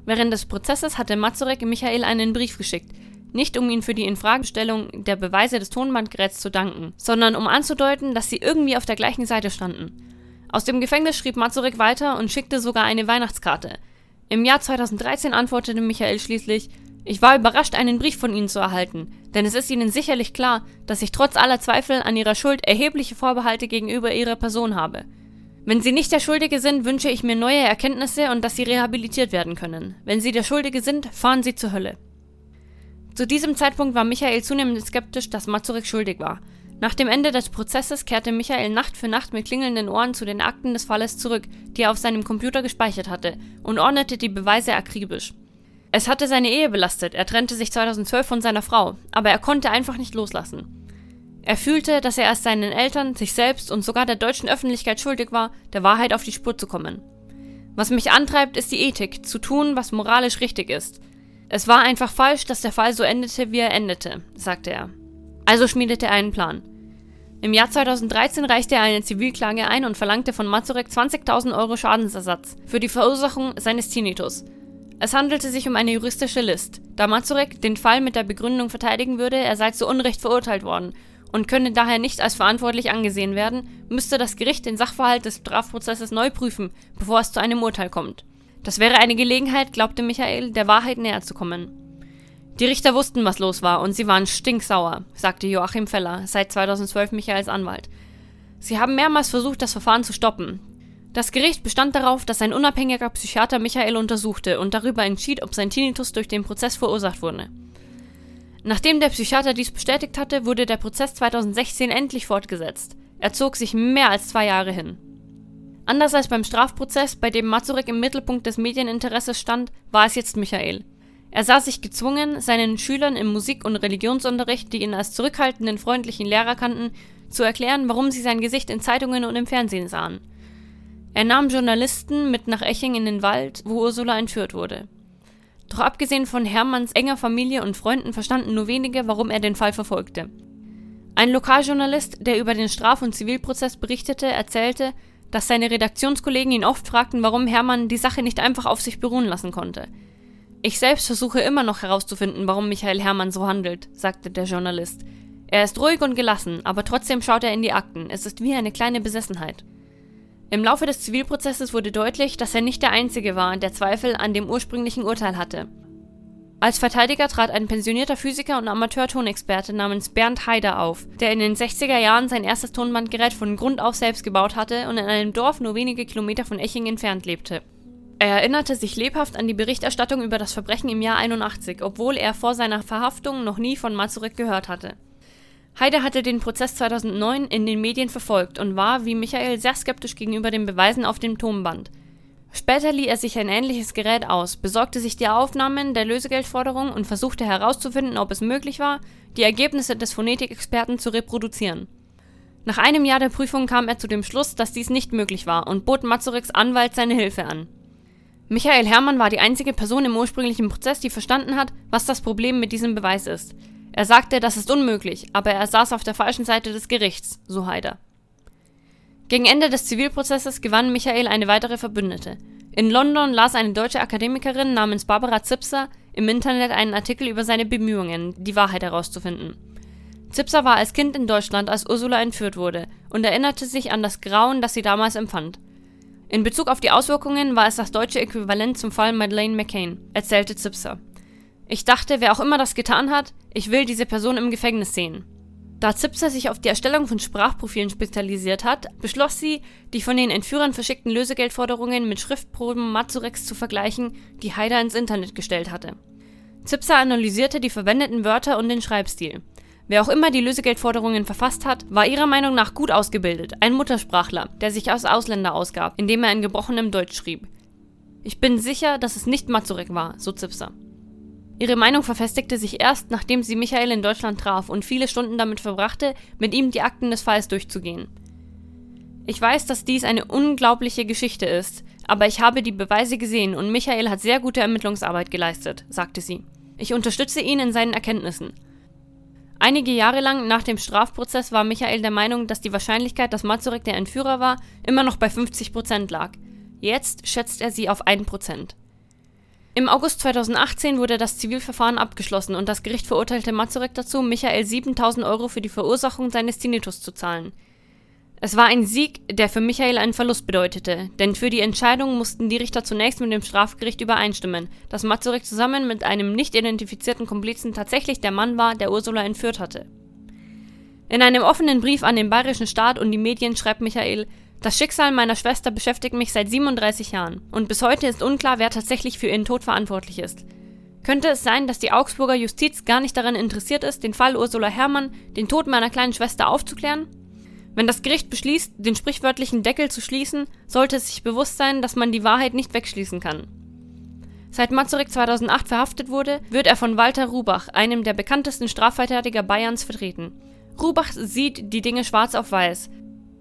Während des Prozesses hatte Mazurek Michael einen Brief geschickt, nicht um ihn für die Infragestellung der Beweise des Tonbandgeräts zu danken, sondern um anzudeuten, dass sie irgendwie auf der gleichen Seite standen. Aus dem Gefängnis schrieb Mazurek weiter und schickte sogar eine Weihnachtskarte. Im Jahr 2013 antwortete Michael schließlich, Ich war überrascht, einen Brief von Ihnen zu erhalten, denn es ist Ihnen sicherlich klar, dass ich trotz aller Zweifel an Ihrer Schuld erhebliche Vorbehalte gegenüber Ihrer Person habe. Wenn Sie nicht der Schuldige sind, wünsche ich mir neue Erkenntnisse und dass Sie rehabilitiert werden können. Wenn Sie der Schuldige sind, fahren Sie zur Hölle. Zu diesem Zeitpunkt war Michael zunehmend skeptisch, dass Mazurek schuldig war. Nach dem Ende des Prozesses kehrte Michael Nacht für Nacht mit klingelnden Ohren zu den Akten des Falles zurück, die er auf seinem Computer gespeichert hatte, und ordnete die Beweise akribisch. Es hatte seine Ehe belastet, er trennte sich 2012 von seiner Frau, aber er konnte einfach nicht loslassen. Er fühlte, dass er erst seinen Eltern, sich selbst und sogar der deutschen Öffentlichkeit schuldig war, der Wahrheit auf die Spur zu kommen. Was mich antreibt, ist die Ethik, zu tun, was moralisch richtig ist. Es war einfach falsch, dass der Fall so endete, wie er endete, sagte er. Also schmiedete er einen Plan. Im Jahr 2013 reichte er eine Zivilklage ein und verlangte von Mazurek 20.000 Euro Schadensersatz für die Verursachung seines Tinnitus. Es handelte sich um eine juristische List, da Mazurek den Fall mit der Begründung verteidigen würde, er sei zu Unrecht verurteilt worden und könne daher nicht als verantwortlich angesehen werden, müsste das Gericht den Sachverhalt des Strafprozesses neu prüfen, bevor es zu einem Urteil kommt. Das wäre eine Gelegenheit, glaubte Michael, der Wahrheit näher zu kommen. Die Richter wussten, was los war, und sie waren stinksauer, sagte Joachim Feller, seit 2012 Michaels Anwalt. Sie haben mehrmals versucht, das Verfahren zu stoppen. Das Gericht bestand darauf, dass ein unabhängiger Psychiater Michael untersuchte und darüber entschied, ob sein Tinnitus durch den Prozess verursacht wurde. Nachdem der Psychiater dies bestätigt hatte, wurde der Prozess 2016 endlich fortgesetzt. Er zog sich mehr als zwei Jahre hin. Anders als beim Strafprozess, bei dem Mazurek im Mittelpunkt des Medieninteresses stand, war es jetzt Michael. Er sah sich gezwungen, seinen Schülern im Musik- und Religionsunterricht, die ihn als zurückhaltenden, freundlichen Lehrer kannten, zu erklären, warum sie sein Gesicht in Zeitungen und im Fernsehen sahen. Er nahm Journalisten mit nach Eching in den Wald, wo Ursula entführt wurde. Doch abgesehen von Hermanns enger Familie und Freunden verstanden nur wenige, warum er den Fall verfolgte. Ein Lokaljournalist, der über den Straf- und Zivilprozess berichtete, erzählte, dass seine Redaktionskollegen ihn oft fragten, warum Hermann die Sache nicht einfach auf sich beruhen lassen konnte. Ich selbst versuche immer noch herauszufinden, warum Michael Hermann so handelt, sagte der Journalist. Er ist ruhig und gelassen, aber trotzdem schaut er in die Akten. Es ist wie eine kleine Besessenheit. Im Laufe des Zivilprozesses wurde deutlich, dass er nicht der Einzige war, der Zweifel an dem ursprünglichen Urteil hatte. Als Verteidiger trat ein pensionierter Physiker und Amateur-Tonexperte namens Bernd Haider auf, der in den 60er Jahren sein erstes Tonbandgerät von Grund auf selbst gebaut hatte und in einem Dorf nur wenige Kilometer von Eching entfernt lebte. Er erinnerte sich lebhaft an die Berichterstattung über das Verbrechen im Jahr 81, obwohl er vor seiner Verhaftung noch nie von Mazurek gehört hatte. Heide hatte den Prozess 2009 in den Medien verfolgt und war, wie Michael, sehr skeptisch gegenüber den Beweisen auf dem Tonband. Später lieh er sich ein ähnliches Gerät aus, besorgte sich die Aufnahmen der Lösegeldforderung und versuchte herauszufinden, ob es möglich war, die Ergebnisse des Phonetikexperten zu reproduzieren. Nach einem Jahr der Prüfung kam er zu dem Schluss, dass dies nicht möglich war und bot Mazureks Anwalt seine Hilfe an. Michael Herrmann war die einzige Person im ursprünglichen Prozess, die verstanden hat, was das Problem mit diesem Beweis ist. Er sagte, das ist unmöglich, aber er saß auf der falschen Seite des Gerichts, so Haider. Gegen Ende des Zivilprozesses gewann Michael eine weitere Verbündete. In London las eine deutsche Akademikerin namens Barbara Zipser im Internet einen Artikel über seine Bemühungen, die Wahrheit herauszufinden. Zipser war als Kind in Deutschland, als Ursula entführt wurde, und erinnerte sich an das Grauen, das sie damals empfand. In Bezug auf die Auswirkungen war es das deutsche Äquivalent zum Fall Madeleine McCain, erzählte Zipser. Ich dachte, wer auch immer das getan hat, ich will diese Person im Gefängnis sehen. Da Zipser sich auf die Erstellung von Sprachprofilen spezialisiert hat, beschloss sie, die von den Entführern verschickten Lösegeldforderungen mit Schriftproben Mazureks zu vergleichen, die Haider ins Internet gestellt hatte. Zipser analysierte die verwendeten Wörter und den Schreibstil. Wer auch immer die Lösegeldforderungen verfasst hat, war ihrer Meinung nach gut ausgebildet, ein Muttersprachler, der sich als Ausländer ausgab, indem er in gebrochenem Deutsch schrieb. Ich bin sicher, dass es nicht Mazurek war, so Zipser. Ihre Meinung verfestigte sich erst, nachdem sie Michael in Deutschland traf und viele Stunden damit verbrachte, mit ihm die Akten des Falls durchzugehen. Ich weiß, dass dies eine unglaubliche Geschichte ist, aber ich habe die Beweise gesehen und Michael hat sehr gute Ermittlungsarbeit geleistet, sagte sie. Ich unterstütze ihn in seinen Erkenntnissen. Einige Jahre lang nach dem Strafprozess war Michael der Meinung, dass die Wahrscheinlichkeit, dass Mazurek der Entführer war, immer noch bei 50% lag. Jetzt schätzt er sie auf 1%. Im August 2018 wurde das Zivilverfahren abgeschlossen und das Gericht verurteilte Mazurek dazu, Michael 7000 Euro für die Verursachung seines Tinnitus zu zahlen. Es war ein Sieg, der für Michael einen Verlust bedeutete, denn für die Entscheidung mussten die Richter zunächst mit dem Strafgericht übereinstimmen, dass Mazurek zusammen mit einem nicht identifizierten Komplizen tatsächlich der Mann war, der Ursula entführt hatte. In einem offenen Brief an den bayerischen Staat und die Medien schreibt Michael, das Schicksal meiner Schwester beschäftigt mich seit 37 Jahren und bis heute ist unklar, wer tatsächlich für ihren Tod verantwortlich ist. Könnte es sein, dass die Augsburger Justiz gar nicht daran interessiert ist, den Fall Ursula Herrmann, den Tod meiner kleinen Schwester aufzuklären? Wenn das Gericht beschließt, den sprichwörtlichen Deckel zu schließen, sollte es sich bewusst sein, dass man die Wahrheit nicht wegschließen kann. Seit Mazurek 2008 verhaftet wurde, wird er von Walter Rubach, einem der bekanntesten Strafverteidiger Bayerns, vertreten. Rubach sieht die Dinge schwarz auf weiß.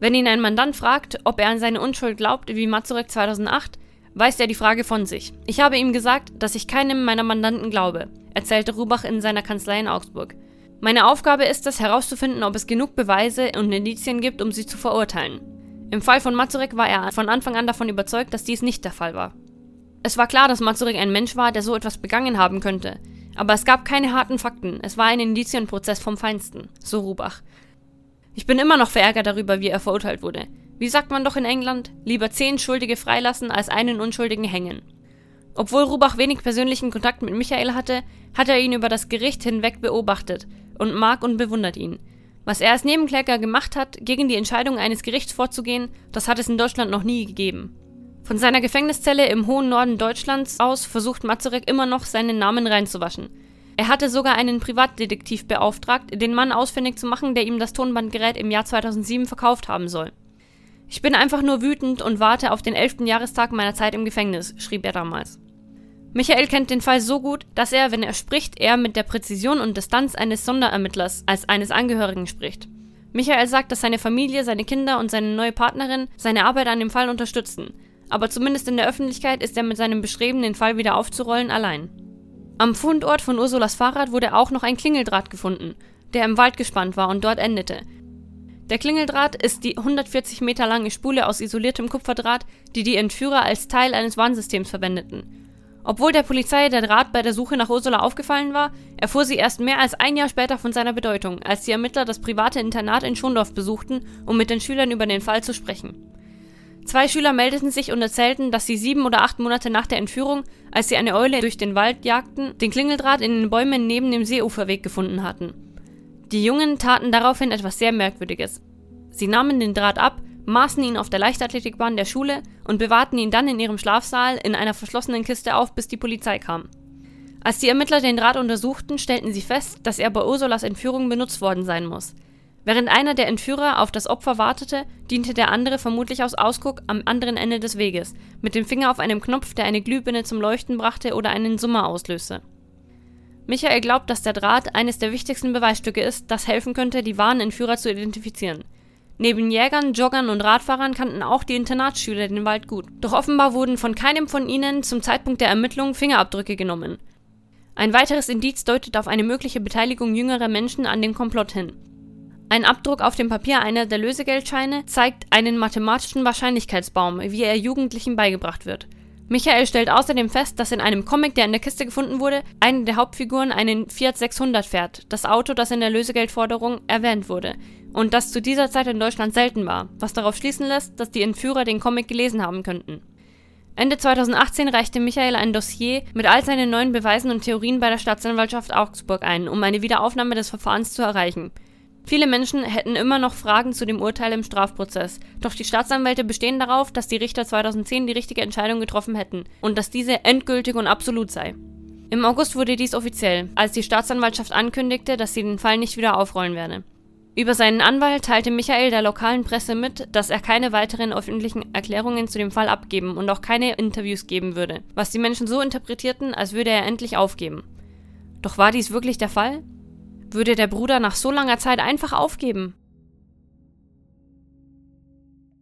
Wenn ihn ein Mandant fragt, ob er an seine Unschuld glaubt, wie Mazurek 2008, weist er die Frage von sich. Ich habe ihm gesagt, dass ich keinem meiner Mandanten glaube, erzählte Rubach in seiner Kanzlei in Augsburg. Meine Aufgabe ist es, herauszufinden, ob es genug Beweise und Indizien gibt, um sie zu verurteilen. Im Fall von Mazurek war er von Anfang an davon überzeugt, dass dies nicht der Fall war. Es war klar, dass Mazurek ein Mensch war, der so etwas begangen haben könnte. Aber es gab keine harten Fakten, es war ein Indizienprozess vom Feinsten, so Rubach. Ich bin immer noch verärgert darüber, wie er verurteilt wurde. Wie sagt man doch in England? Lieber zehn Schuldige freilassen, als einen Unschuldigen hängen. Obwohl Rubach wenig persönlichen Kontakt mit Michael hatte, hat er ihn über das Gericht hinweg beobachtet und mag und bewundert ihn. Was er als Nebenkläger gemacht hat, gegen die Entscheidung eines Gerichts vorzugehen, das hat es in Deutschland noch nie gegeben. Von seiner Gefängniszelle im hohen Norden Deutschlands aus versucht Mazurek immer noch, seinen Namen reinzuwaschen. Er hatte sogar einen Privatdetektiv beauftragt, den Mann ausfindig zu machen, der ihm das Tonbandgerät im Jahr 2007 verkauft haben soll. Ich bin einfach nur wütend und warte auf den elften Jahrestag meiner Zeit im Gefängnis, schrieb er damals. Michael kennt den Fall so gut, dass er, wenn er spricht, eher mit der Präzision und Distanz eines Sonderermittlers als eines Angehörigen spricht. Michael sagt, dass seine Familie, seine Kinder und seine neue Partnerin seine Arbeit an dem Fall unterstützen, aber zumindest in der Öffentlichkeit ist er mit seinem Bestreben, den Fall wieder aufzurollen, allein. Am Fundort von Ursulas Fahrrad wurde auch noch ein Klingeldraht gefunden, der im Wald gespannt war und dort endete. Der Klingeldraht ist die 140 Meter lange Spule aus isoliertem Kupferdraht, die die Entführer als Teil eines Warnsystems verwendeten. Obwohl der Polizei der Draht bei der Suche nach Ursula aufgefallen war, erfuhr sie erst mehr als ein Jahr später von seiner Bedeutung, als die Ermittler das private Internat in Schondorf besuchten, um mit den Schülern über den Fall zu sprechen. Zwei Schüler meldeten sich und erzählten, dass sie sieben oder acht Monate nach der Entführung, als sie eine Eule durch den Wald jagten, den Klingeldraht in den Bäumen neben dem Seeuferweg gefunden hatten. Die Jungen taten daraufhin etwas sehr Merkwürdiges. Sie nahmen den Draht ab maßen ihn auf der Leichtathletikbahn der Schule und bewahrten ihn dann in ihrem Schlafsaal in einer verschlossenen Kiste auf, bis die Polizei kam. Als die Ermittler den Draht untersuchten, stellten sie fest, dass er bei Ursulas Entführung benutzt worden sein muss. Während einer der Entführer auf das Opfer wartete, diente der andere vermutlich aus Ausguck am anderen Ende des Weges, mit dem Finger auf einem Knopf, der eine Glühbirne zum Leuchten brachte oder einen Summer auslöste. Michael glaubt, dass der Draht eines der wichtigsten Beweisstücke ist, das helfen könnte, die wahren Entführer zu identifizieren. Neben Jägern, Joggern und Radfahrern kannten auch die Internatsschüler den Wald gut. Doch offenbar wurden von keinem von ihnen zum Zeitpunkt der Ermittlung Fingerabdrücke genommen. Ein weiteres Indiz deutet auf eine mögliche Beteiligung jüngerer Menschen an dem Komplott hin. Ein Abdruck auf dem Papier einer der Lösegeldscheine zeigt einen mathematischen Wahrscheinlichkeitsbaum, wie er Jugendlichen beigebracht wird. Michael stellt außerdem fest, dass in einem Comic, der in der Kiste gefunden wurde, eine der Hauptfiguren einen Fiat 600 fährt, das Auto, das in der Lösegeldforderung erwähnt wurde, und das zu dieser Zeit in Deutschland selten war, was darauf schließen lässt, dass die Entführer den Comic gelesen haben könnten. Ende 2018 reichte Michael ein Dossier mit all seinen neuen Beweisen und Theorien bei der Staatsanwaltschaft Augsburg ein, um eine Wiederaufnahme des Verfahrens zu erreichen. Viele Menschen hätten immer noch Fragen zu dem Urteil im Strafprozess, doch die Staatsanwälte bestehen darauf, dass die Richter 2010 die richtige Entscheidung getroffen hätten und dass diese endgültig und absolut sei. Im August wurde dies offiziell, als die Staatsanwaltschaft ankündigte, dass sie den Fall nicht wieder aufrollen werde. Über seinen Anwalt teilte Michael der lokalen Presse mit, dass er keine weiteren öffentlichen Erklärungen zu dem Fall abgeben und auch keine Interviews geben würde, was die Menschen so interpretierten, als würde er endlich aufgeben. Doch war dies wirklich der Fall? Würde der Bruder nach so langer Zeit einfach aufgeben?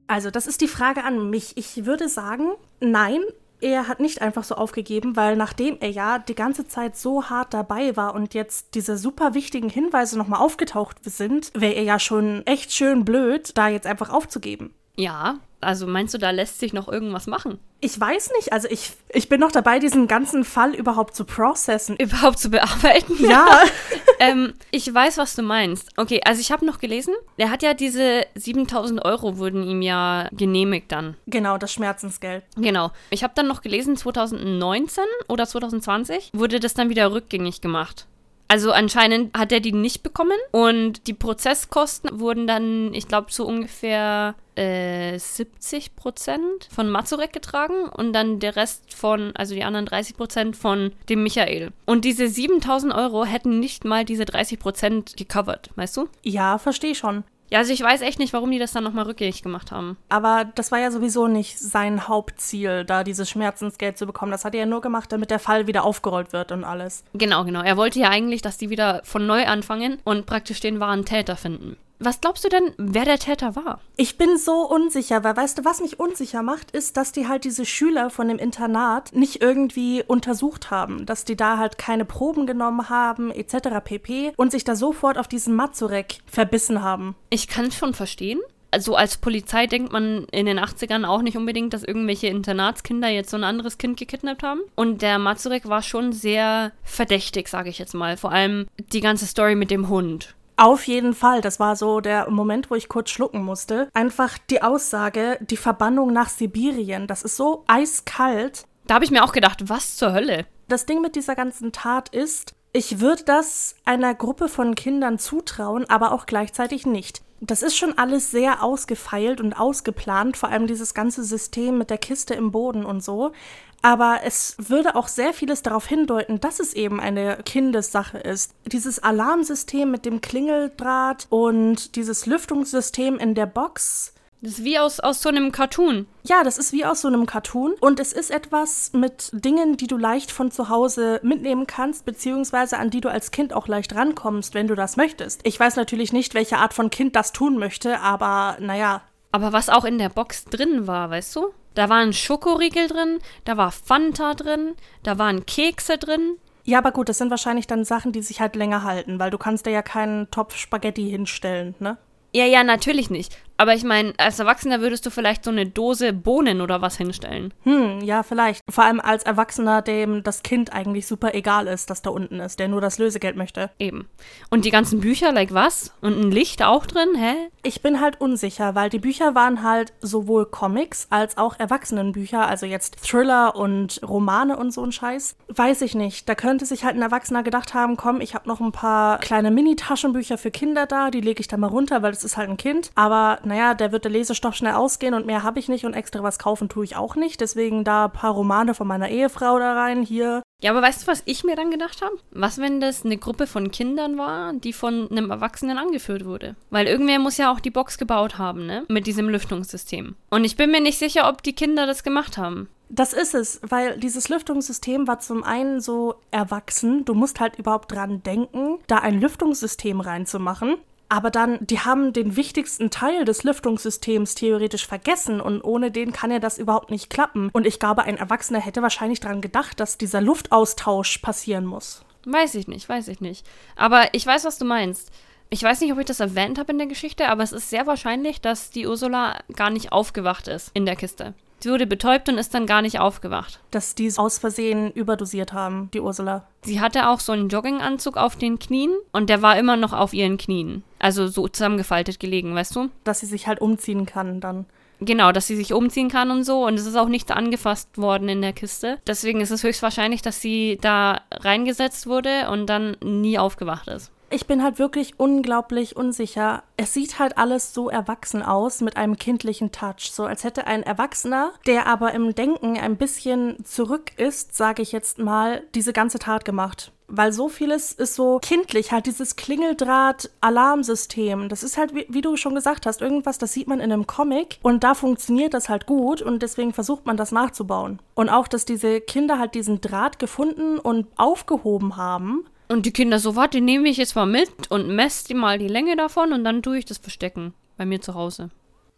Also, das ist die Frage an mich. Ich würde sagen, nein, er hat nicht einfach so aufgegeben, weil nachdem er ja die ganze Zeit so hart dabei war und jetzt diese super wichtigen Hinweise nochmal aufgetaucht sind, wäre er ja schon echt schön blöd, da jetzt einfach aufzugeben. Ja, also meinst du, da lässt sich noch irgendwas machen? Ich weiß nicht, also ich, ich bin noch dabei, diesen ganzen Fall überhaupt zu processen. [laughs] Überhaupt zu bearbeiten? Ja. [laughs] [laughs] ähm, ich weiß, was du meinst. Okay, also ich habe noch gelesen, er hat ja diese 7000 Euro wurden ihm ja genehmigt dann. Genau, das Schmerzensgeld. Genau. Ich habe dann noch gelesen, 2019 oder 2020 wurde das dann wieder rückgängig gemacht. Also anscheinend hat er die nicht bekommen und die Prozesskosten wurden dann, ich glaube, so ungefähr äh, 70 Prozent von Mazurek getragen und dann der Rest von, also die anderen 30 Prozent von dem Michael. Und diese 7000 Euro hätten nicht mal diese 30 Prozent gecovert, weißt du? Ja, verstehe schon. Ja, also ich weiß echt nicht, warum die das dann nochmal rückgängig gemacht haben. Aber das war ja sowieso nicht sein Hauptziel, da dieses Schmerzensgeld zu bekommen. Das hat er ja nur gemacht, damit der Fall wieder aufgerollt wird und alles. Genau, genau. Er wollte ja eigentlich, dass die wieder von neu anfangen und praktisch den wahren Täter finden. Was glaubst du denn, wer der Täter war? Ich bin so unsicher, weil weißt du, was mich unsicher macht, ist, dass die halt diese Schüler von dem Internat nicht irgendwie untersucht haben, dass die da halt keine Proben genommen haben, etc. pp. und sich da sofort auf diesen Mazurek verbissen haben. Ich kann es schon verstehen. Also als Polizei denkt man in den 80ern auch nicht unbedingt, dass irgendwelche Internatskinder jetzt so ein anderes Kind gekidnappt haben. Und der Mazurek war schon sehr verdächtig, sage ich jetzt mal. Vor allem die ganze Story mit dem Hund. Auf jeden Fall, das war so der Moment, wo ich kurz schlucken musste. Einfach die Aussage, die Verbannung nach Sibirien, das ist so eiskalt. Da habe ich mir auch gedacht, was zur Hölle? Das Ding mit dieser ganzen Tat ist, ich würde das einer Gruppe von Kindern zutrauen, aber auch gleichzeitig nicht. Das ist schon alles sehr ausgefeilt und ausgeplant, vor allem dieses ganze System mit der Kiste im Boden und so. Aber es würde auch sehr vieles darauf hindeuten, dass es eben eine Kindessache ist. Dieses Alarmsystem mit dem Klingeldraht und dieses Lüftungssystem in der Box. Das ist wie aus, aus so einem Cartoon. Ja, das ist wie aus so einem Cartoon. Und es ist etwas mit Dingen, die du leicht von zu Hause mitnehmen kannst, beziehungsweise an die du als Kind auch leicht rankommst, wenn du das möchtest. Ich weiß natürlich nicht, welche Art von Kind das tun möchte, aber naja. Aber was auch in der Box drin war, weißt du? Da waren Schokoriegel drin, da war Fanta drin, da waren Kekse drin. Ja, aber gut, das sind wahrscheinlich dann Sachen, die sich halt länger halten, weil du kannst dir ja keinen Topf Spaghetti hinstellen, ne? Ja, ja, natürlich nicht. Aber ich meine, als Erwachsener würdest du vielleicht so eine Dose Bohnen oder was hinstellen. Hm, ja, vielleicht. Vor allem als Erwachsener, dem das Kind eigentlich super egal ist, dass da unten ist, der nur das Lösegeld möchte. Eben. Und die ganzen Bücher, like was? Und ein Licht auch drin, hä? Ich bin halt unsicher, weil die Bücher waren halt sowohl Comics als auch Erwachsenenbücher, also jetzt Thriller und Romane und so ein Scheiß. Weiß ich nicht. Da könnte sich halt ein Erwachsener gedacht haben, komm, ich habe noch ein paar kleine Mini-Taschenbücher für Kinder da, die lege ich da mal runter, weil es ist halt ein Kind. Aber naja, der wird der Lesestoff schnell ausgehen und mehr habe ich nicht und extra was kaufen tue ich auch nicht. Deswegen da ein paar Romane von meiner Ehefrau da rein, hier. Ja, aber weißt du, was ich mir dann gedacht habe? Was, wenn das eine Gruppe von Kindern war, die von einem Erwachsenen angeführt wurde? Weil irgendwer muss ja auch die Box gebaut haben, ne? Mit diesem Lüftungssystem. Und ich bin mir nicht sicher, ob die Kinder das gemacht haben. Das ist es, weil dieses Lüftungssystem war zum einen so erwachsen, du musst halt überhaupt dran denken, da ein Lüftungssystem reinzumachen. Aber dann, die haben den wichtigsten Teil des Lüftungssystems theoretisch vergessen und ohne den kann ja das überhaupt nicht klappen. Und ich glaube, ein Erwachsener hätte wahrscheinlich daran gedacht, dass dieser Luftaustausch passieren muss. Weiß ich nicht, weiß ich nicht. Aber ich weiß, was du meinst. Ich weiß nicht, ob ich das erwähnt habe in der Geschichte, aber es ist sehr wahrscheinlich, dass die Ursula gar nicht aufgewacht ist in der Kiste. Sie wurde betäubt und ist dann gar nicht aufgewacht. Dass die aus Versehen überdosiert haben, die Ursula. Sie hatte auch so einen Jogginganzug auf den Knien und der war immer noch auf ihren Knien. Also so zusammengefaltet gelegen, weißt du? Dass sie sich halt umziehen kann dann. Genau, dass sie sich umziehen kann und so. Und es ist auch nichts angefasst worden in der Kiste. Deswegen ist es höchstwahrscheinlich, dass sie da reingesetzt wurde und dann nie aufgewacht ist. Ich bin halt wirklich unglaublich unsicher. Es sieht halt alles so erwachsen aus mit einem kindlichen Touch. So als hätte ein Erwachsener, der aber im Denken ein bisschen zurück ist, sage ich jetzt mal, diese ganze Tat gemacht. Weil so vieles ist so kindlich, halt dieses Klingeldraht-Alarmsystem. Das ist halt, wie, wie, du schon gesagt hast, irgendwas, das sieht man in einem Comic und da funktioniert das halt gut und deswegen versucht man das nachzubauen. Und auch, dass diese Kinder halt diesen Draht gefunden und aufgehoben haben und die Kinder so, warte, nehme ich jetzt mal mit und messe mal die Länge davon und dann tue ich das verstecken bei mir zu Hause.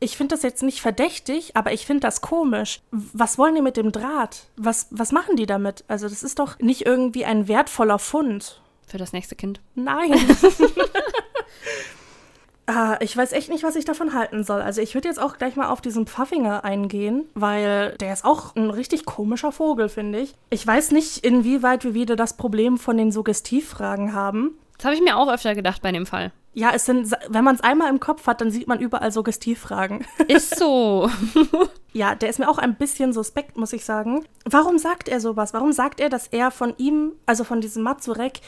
Ich finde das jetzt nicht verdächtig, aber ich finde das komisch. Was wollen die mit dem Draht? Was, was machen die damit? Also, das ist doch nicht irgendwie ein wertvoller Fund. Für das nächste Kind? Nein. [laughs] Ah, ich weiß echt nicht, was ich davon halten soll. Also ich würde jetzt auch gleich mal auf diesen Pfaffinger eingehen, weil der ist auch ein richtig komischer Vogel, finde ich. Ich weiß nicht, inwieweit wir wieder das Problem von den Suggestivfragen haben. Das habe ich mir auch öfter gedacht bei dem Fall. Ja, es sind, wenn man es einmal im Kopf hat, dann sieht man überall Suggestivfragen. [laughs] Ist so. [laughs] ja, der ist mir auch ein bisschen suspekt, muss ich sagen. Warum sagt er sowas? Warum sagt er, dass er von ihm, also von diesem Mazurek,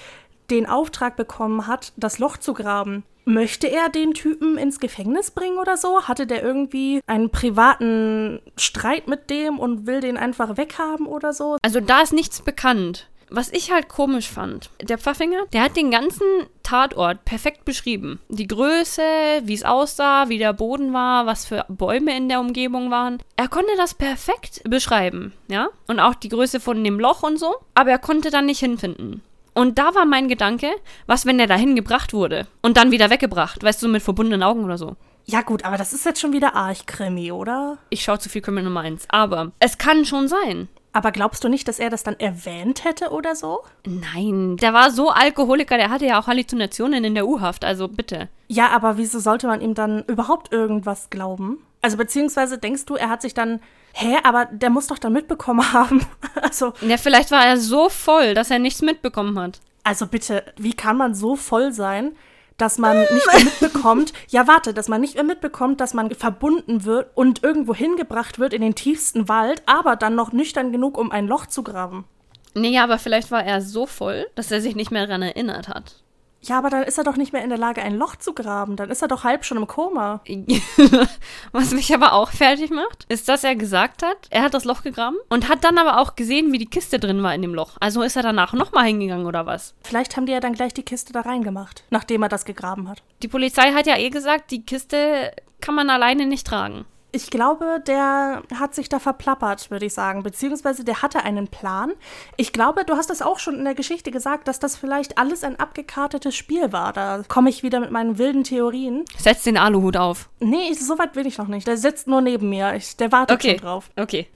den Auftrag bekommen hat, das Loch zu graben? Möchte er den Typen ins Gefängnis bringen oder so? Hatte der irgendwie einen privaten Streit mit dem und will den einfach weghaben oder so? Also da ist nichts bekannt. Was ich halt komisch fand, der Pfaffinger, der hat den ganzen Tatort perfekt beschrieben. Die Größe, wie es aussah, wie der Boden war, was für Bäume in der Umgebung waren. Er konnte das perfekt beschreiben, ja? Und auch die Größe von dem Loch und so. Aber er konnte dann nicht hinfinden. Und da war mein Gedanke, was, wenn er dahin gebracht wurde und dann wieder weggebracht, weißt du, mit verbundenen Augen oder so. Ja, gut, aber das ist jetzt schon wieder Archkrimi, oder? Ich schaue zu viel Krimi Nummer 1. Aber es kann schon sein. Aber glaubst du nicht, dass er das dann erwähnt hätte oder so? Nein, der war so Alkoholiker, der hatte ja auch Halluzinationen in der U-Haft, also bitte. Ja, aber wieso sollte man ihm dann überhaupt irgendwas glauben? Also beziehungsweise denkst du, er hat sich dann, hä, aber der muss doch dann mitbekommen [laughs] haben. also. Ja, vielleicht war er so voll, dass er nichts mitbekommen hat. Also bitte, wie kann man so voll sein, dass man nicht mehr mitbekommt, ja warte, dass man nicht mehr mitbekommt, dass man verbunden wird und irgendwo hingebracht wird in den tiefsten Wald, aber dann noch nüchtern genug, um ein Loch zu graben. Nee, aber vielleicht war er so voll, dass er sich nicht mehr daran erinnert hat. Ja, aber dann ist er doch nicht mehr in der Lage, ein Loch zu graben. Dann ist er doch halb schon im Koma. [laughs] Was mich aber auch fertig macht, ist, dass er gesagt hat, er hat das Loch gegraben und hat dann aber auch gesehen, wie die Kiste drin war in dem Loch. Also ist er danach nochmal hingegangen oder was? Vielleicht haben die ja dann gleich die Kiste da reingemacht, nachdem er das gegraben hat. Die Polizei hat ja eh gesagt, die Kiste kann man alleine nicht tragen. Ich glaube, der hat sich da verplappert, würde ich sagen. Beziehungsweise der hatte einen Plan. Ich glaube, du hast es auch schon in der Geschichte gesagt, dass das vielleicht alles ein abgekartetes Spiel war. Da komme ich wieder mit meinen wilden Theorien. Setz den Aluhut auf. Nee, so weit will ich noch nicht. Der sitzt nur neben mir. Ich, der wartet okay. schon drauf. Okay.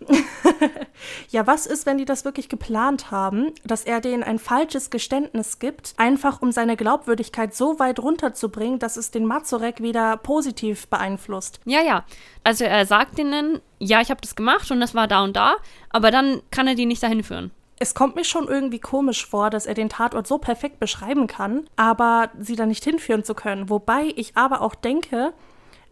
[laughs] ja, was ist, wenn die das wirklich geplant haben, dass er denen ein falsches Geständnis gibt, einfach um seine Glaubwürdigkeit so weit runterzubringen, dass es den Mazurek wieder positiv beeinflusst? Ja, ja. Also er sagt ihnen, ja, ich habe das gemacht und das war da und da, aber dann kann er die nicht dahin führen. Es kommt mir schon irgendwie komisch vor, dass er den Tatort so perfekt beschreiben kann, aber sie da nicht hinführen zu können. Wobei ich aber auch denke,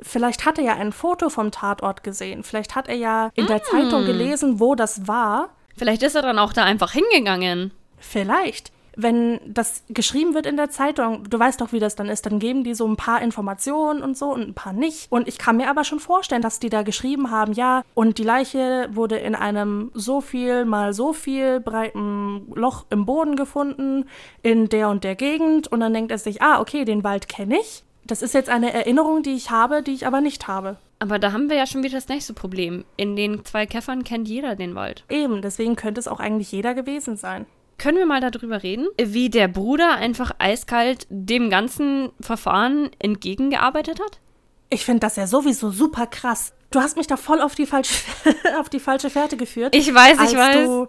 vielleicht hat er ja ein Foto vom Tatort gesehen. Vielleicht hat er ja in der mm. Zeitung gelesen, wo das war. Vielleicht ist er dann auch da einfach hingegangen. Vielleicht wenn das geschrieben wird in der Zeitung, du weißt doch, wie das dann ist, dann geben die so ein paar Informationen und so und ein paar nicht. Und ich kann mir aber schon vorstellen, dass die da geschrieben haben, ja, und die Leiche wurde in einem so viel mal so viel breiten Loch im Boden gefunden, in der und der Gegend. Und dann denkt er sich, ah, okay, den Wald kenne ich. Das ist jetzt eine Erinnerung, die ich habe, die ich aber nicht habe. Aber da haben wir ja schon wieder das nächste Problem. In den zwei Käffern kennt jeder den Wald. Eben, deswegen könnte es auch eigentlich jeder gewesen sein. Können wir mal darüber reden, wie der Bruder einfach eiskalt dem ganzen Verfahren entgegengearbeitet hat? Ich finde das ja sowieso super krass. Du hast mich da voll auf die falsche, [laughs] auf die falsche Fährte geführt. Ich weiß, ich weiß. Als du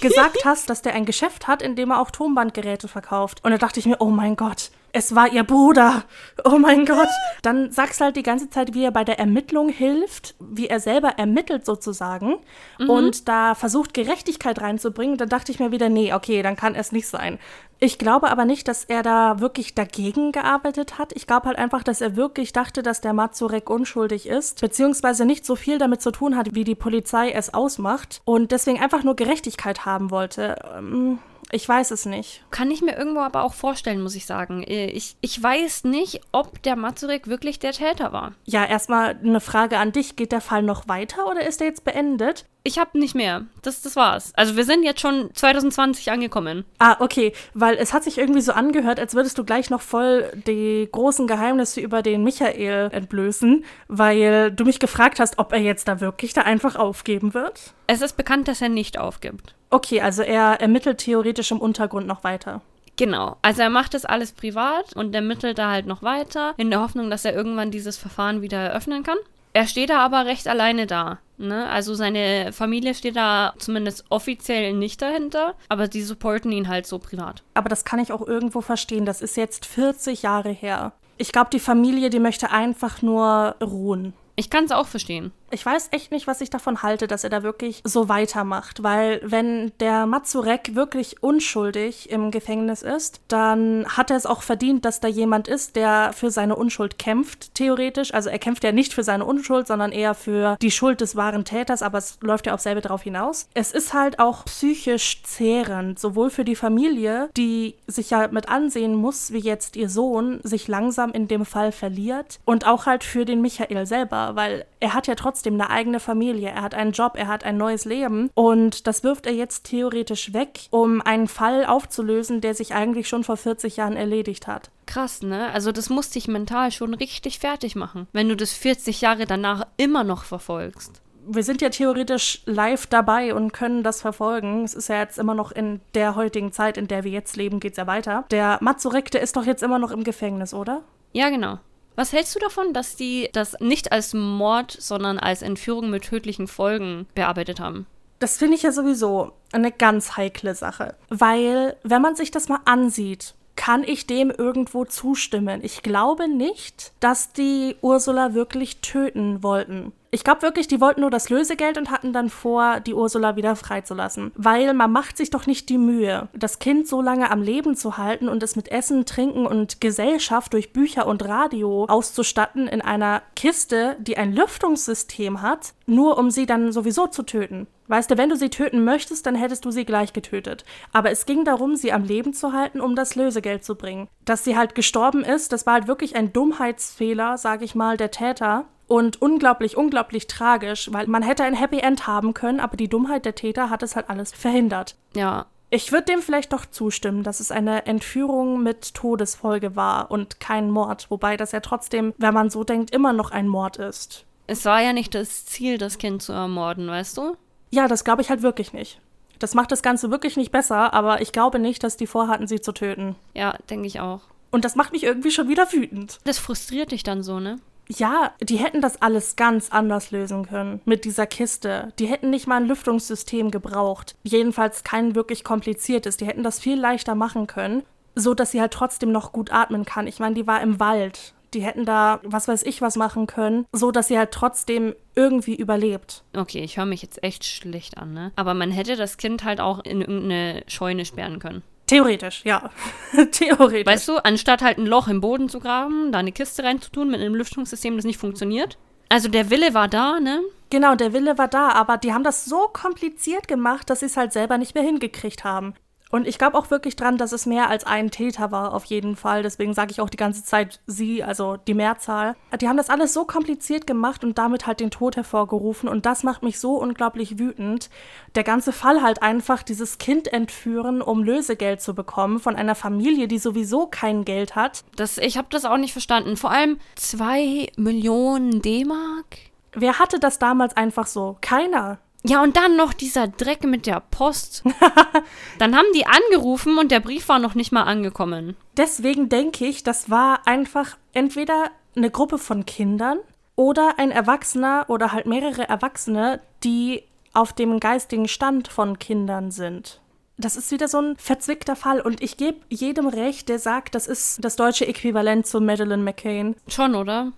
gesagt hast, dass der ein Geschäft hat, in dem er auch Tonbandgeräte verkauft. Und da dachte ich mir, oh mein Gott, es war ihr Bruder. Oh mein Gott. Dann sagst halt die ganze Zeit, wie er bei der Ermittlung hilft, wie er selber ermittelt sozusagen mhm. und da versucht, Gerechtigkeit reinzubringen. Da dachte ich mir wieder, nee, okay, dann kann es nicht sein. Ich glaube aber nicht, dass er da wirklich dagegen gearbeitet hat. Ich glaube halt einfach, dass er wirklich dachte, dass der Mazurek unschuldig ist, beziehungsweise nicht so viel damit zu tun hat, wie die Polizei es ausmacht und deswegen einfach nur Gerechtigkeit haben wollte. Ähm, ich weiß es nicht. Kann ich mir irgendwo aber auch vorstellen, muss ich sagen. Äh, ich, ich weiß nicht, ob der Mazurek wirklich der Täter war. Ja, erstmal eine Frage an dich. Geht der Fall noch weiter oder ist er jetzt beendet? Ich habe nicht mehr. Das, das war's. Also wir sind jetzt schon 2020 angekommen. Ah, okay. Weil es hat sich irgendwie so angehört, als würdest du gleich noch voll die großen Geheimnisse über den Michael entblößen, weil du mich gefragt hast, ob er jetzt da wirklich da einfach aufgeben wird. Es ist bekannt, dass er nicht aufgibt. Okay, also er ermittelt theoretisch im Untergrund noch weiter. Genau. Also er macht das alles privat und ermittelt da halt noch weiter, in der Hoffnung, dass er irgendwann dieses Verfahren wieder eröffnen kann. Er steht da aber recht alleine da. Ne? Also seine Familie steht da zumindest offiziell nicht dahinter, aber die supporten ihn halt so privat. Aber das kann ich auch irgendwo verstehen. Das ist jetzt 40 Jahre her. Ich glaube, die Familie, die möchte einfach nur ruhen. Ich kann es auch verstehen. Ich weiß echt nicht, was ich davon halte, dass er da wirklich so weitermacht, weil wenn der Mazurek wirklich unschuldig im Gefängnis ist, dann hat er es auch verdient, dass da jemand ist, der für seine Unschuld kämpft, theoretisch. Also er kämpft ja nicht für seine Unschuld, sondern eher für die Schuld des wahren Täters, aber es läuft ja auch selber darauf hinaus. Es ist halt auch psychisch zehrend, sowohl für die Familie, die sich ja mit ansehen muss, wie jetzt ihr Sohn sich langsam in dem Fall verliert, und auch halt für den Michael selber, weil er hat ja trotzdem eine eigene Familie, er hat einen Job, er hat ein neues Leben und das wirft er jetzt theoretisch weg, um einen Fall aufzulösen, der sich eigentlich schon vor 40 Jahren erledigt hat. Krass, ne? Also das muss dich mental schon richtig fertig machen, wenn du das 40 Jahre danach immer noch verfolgst wir sind ja theoretisch live dabei und können das verfolgen. Es ist ja jetzt immer noch in der heutigen Zeit, in der wir jetzt leben, geht es ja weiter. Der Mazurek, der ist doch jetzt immer noch im Gefängnis, oder? Ja, genau. Was hältst du davon, dass die das nicht als Mord, sondern als Entführung mit tödlichen Folgen bearbeitet haben? Das finde ich ja sowieso eine ganz heikle Sache. Weil, wenn man sich das mal ansieht, kann ich dem irgendwo zustimmen. Ich glaube nicht, dass die Ursula wirklich töten wollten. Ich glaube wirklich, die wollten nur das Lösegeld und hatten dann vor, die Ursula wieder freizulassen. Weil man macht sich doch nicht die Mühe, das Kind so lange am Leben zu halten und es mit Essen, Trinken und Gesellschaft durch Bücher und Radio auszustatten in einer Kiste, die ein Lüftungssystem hat, nur um sie dann sowieso zu töten. Weißt du, wenn du sie töten möchtest, dann hättest du sie gleich getötet. Aber es ging darum, sie am Leben zu halten, um das Lösegeld zu bringen. Dass sie halt gestorben ist, das war halt wirklich ein Dummheitsfehler, sage ich mal, der Täter und unglaublich, unglaublich tragisch, weil man hätte ein Happy End haben können, aber die Dummheit der Täter hat es halt alles verhindert. Ja. Ich würde dem vielleicht doch zustimmen, dass es eine Entführung mit Todesfolge war und kein Mord, wobei das ja trotzdem, wenn man so denkt, immer noch ein Mord ist. Es war ja nicht das Ziel, das Kind zu ermorden, weißt du? Ja, das glaube ich halt wirklich nicht. Das macht das Ganze wirklich nicht besser, aber ich glaube nicht, dass die vorhatten, sie zu töten. Ja, denke ich auch. Und das macht mich irgendwie schon wieder wütend. Das frustriert dich dann so, ne? Ja, die hätten das alles ganz anders lösen können mit dieser Kiste. Die hätten nicht mal ein Lüftungssystem gebraucht. Jedenfalls kein wirklich kompliziertes. Die hätten das viel leichter machen können, so dass sie halt trotzdem noch gut atmen kann. Ich meine, die war im Wald. Die hätten da, was weiß ich, was machen können, so dass sie halt trotzdem irgendwie überlebt. Okay, ich höre mich jetzt echt schlecht an, ne? Aber man hätte das Kind halt auch in irgendeine Scheune sperren können. Theoretisch, ja. [laughs] Theoretisch. Weißt du, anstatt halt ein Loch im Boden zu graben, da eine Kiste reinzutun mit einem Lüftungssystem, das nicht funktioniert. Also der Wille war da, ne? Genau, der Wille war da, aber die haben das so kompliziert gemacht, dass sie es halt selber nicht mehr hingekriegt haben. Und ich glaube auch wirklich dran, dass es mehr als ein Täter war, auf jeden Fall. Deswegen sage ich auch die ganze Zeit sie, also die Mehrzahl. Die haben das alles so kompliziert gemacht und damit halt den Tod hervorgerufen. Und das macht mich so unglaublich wütend. Der ganze Fall halt einfach dieses Kind entführen, um Lösegeld zu bekommen von einer Familie, die sowieso kein Geld hat. Das, ich habe das auch nicht verstanden. Vor allem zwei Millionen D-Mark? Wer hatte das damals einfach so? Keiner. Ja, und dann noch dieser Dreck mit der Post. [laughs] dann haben die angerufen und der Brief war noch nicht mal angekommen. Deswegen denke ich, das war einfach entweder eine Gruppe von Kindern oder ein Erwachsener oder halt mehrere Erwachsene, die auf dem geistigen Stand von Kindern sind. Das ist wieder so ein verzwickter Fall und ich gebe jedem recht, der sagt, das ist das deutsche Äquivalent zu Madeleine McCain. Schon, oder?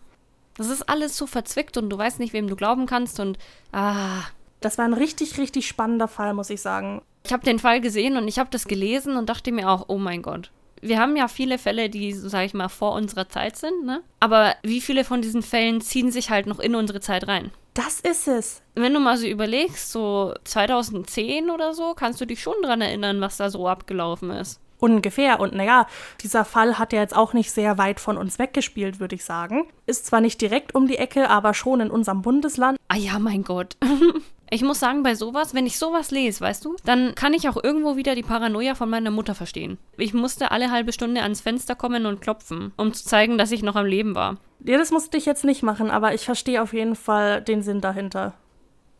Das ist alles so verzwickt und du weißt nicht, wem du glauben kannst und ah, das war ein richtig, richtig spannender Fall, muss ich sagen. Ich habe den Fall gesehen und ich habe das gelesen und dachte mir auch, oh mein Gott. Wir haben ja viele Fälle, die, sage ich mal, vor unserer Zeit sind, ne? Aber wie viele von diesen Fällen ziehen sich halt noch in unsere Zeit rein? Das ist es. Wenn du mal so überlegst, so 2010 oder so, kannst du dich schon dran erinnern, was da so abgelaufen ist. Ungefähr. Und naja, dieser Fall hat ja jetzt auch nicht sehr weit von uns weggespielt, würde ich sagen. Ist zwar nicht direkt um die Ecke, aber schon in unserem Bundesland. Ah ja, mein Gott. [laughs] Ich muss sagen, bei sowas, wenn ich sowas lese, weißt du, dann kann ich auch irgendwo wieder die Paranoia von meiner Mutter verstehen. Ich musste alle halbe Stunde ans Fenster kommen und klopfen, um zu zeigen, dass ich noch am Leben war. Ja, das musste ich jetzt nicht machen, aber ich verstehe auf jeden Fall den Sinn dahinter.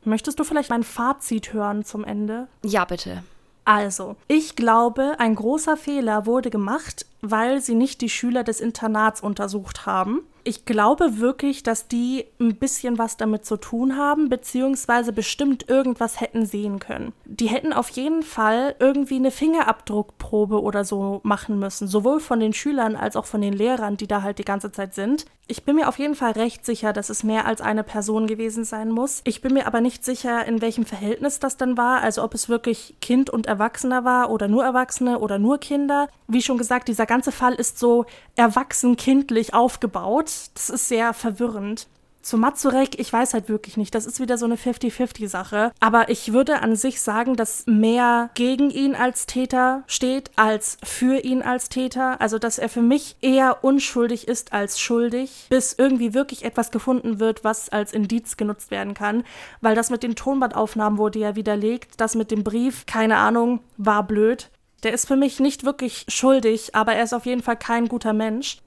Möchtest du vielleicht mein Fazit hören zum Ende? Ja, bitte. Also, ich glaube, ein großer Fehler wurde gemacht, weil sie nicht die Schüler des Internats untersucht haben. Ich glaube wirklich, dass die ein bisschen was damit zu tun haben, beziehungsweise bestimmt irgendwas hätten sehen können. Die hätten auf jeden Fall irgendwie eine Fingerabdruckprobe oder so machen müssen, sowohl von den Schülern als auch von den Lehrern, die da halt die ganze Zeit sind. Ich bin mir auf jeden Fall recht sicher, dass es mehr als eine Person gewesen sein muss. Ich bin mir aber nicht sicher, in welchem Verhältnis das dann war, also ob es wirklich Kind und Erwachsener war oder nur Erwachsene oder nur Kinder. Wie schon gesagt, dieser ganze Fall ist so erwachsen-kindlich aufgebaut. Das ist sehr verwirrend. Zu Mazurek, ich weiß halt wirklich nicht. Das ist wieder so eine 50-50-Sache. Aber ich würde an sich sagen, dass mehr gegen ihn als Täter steht, als für ihn als Täter. Also, dass er für mich eher unschuldig ist als schuldig, bis irgendwie wirklich etwas gefunden wird, was als Indiz genutzt werden kann. Weil das mit den Tonbandaufnahmen wurde ja widerlegt. Das mit dem Brief, keine Ahnung, war blöd. Der ist für mich nicht wirklich schuldig, aber er ist auf jeden Fall kein guter Mensch.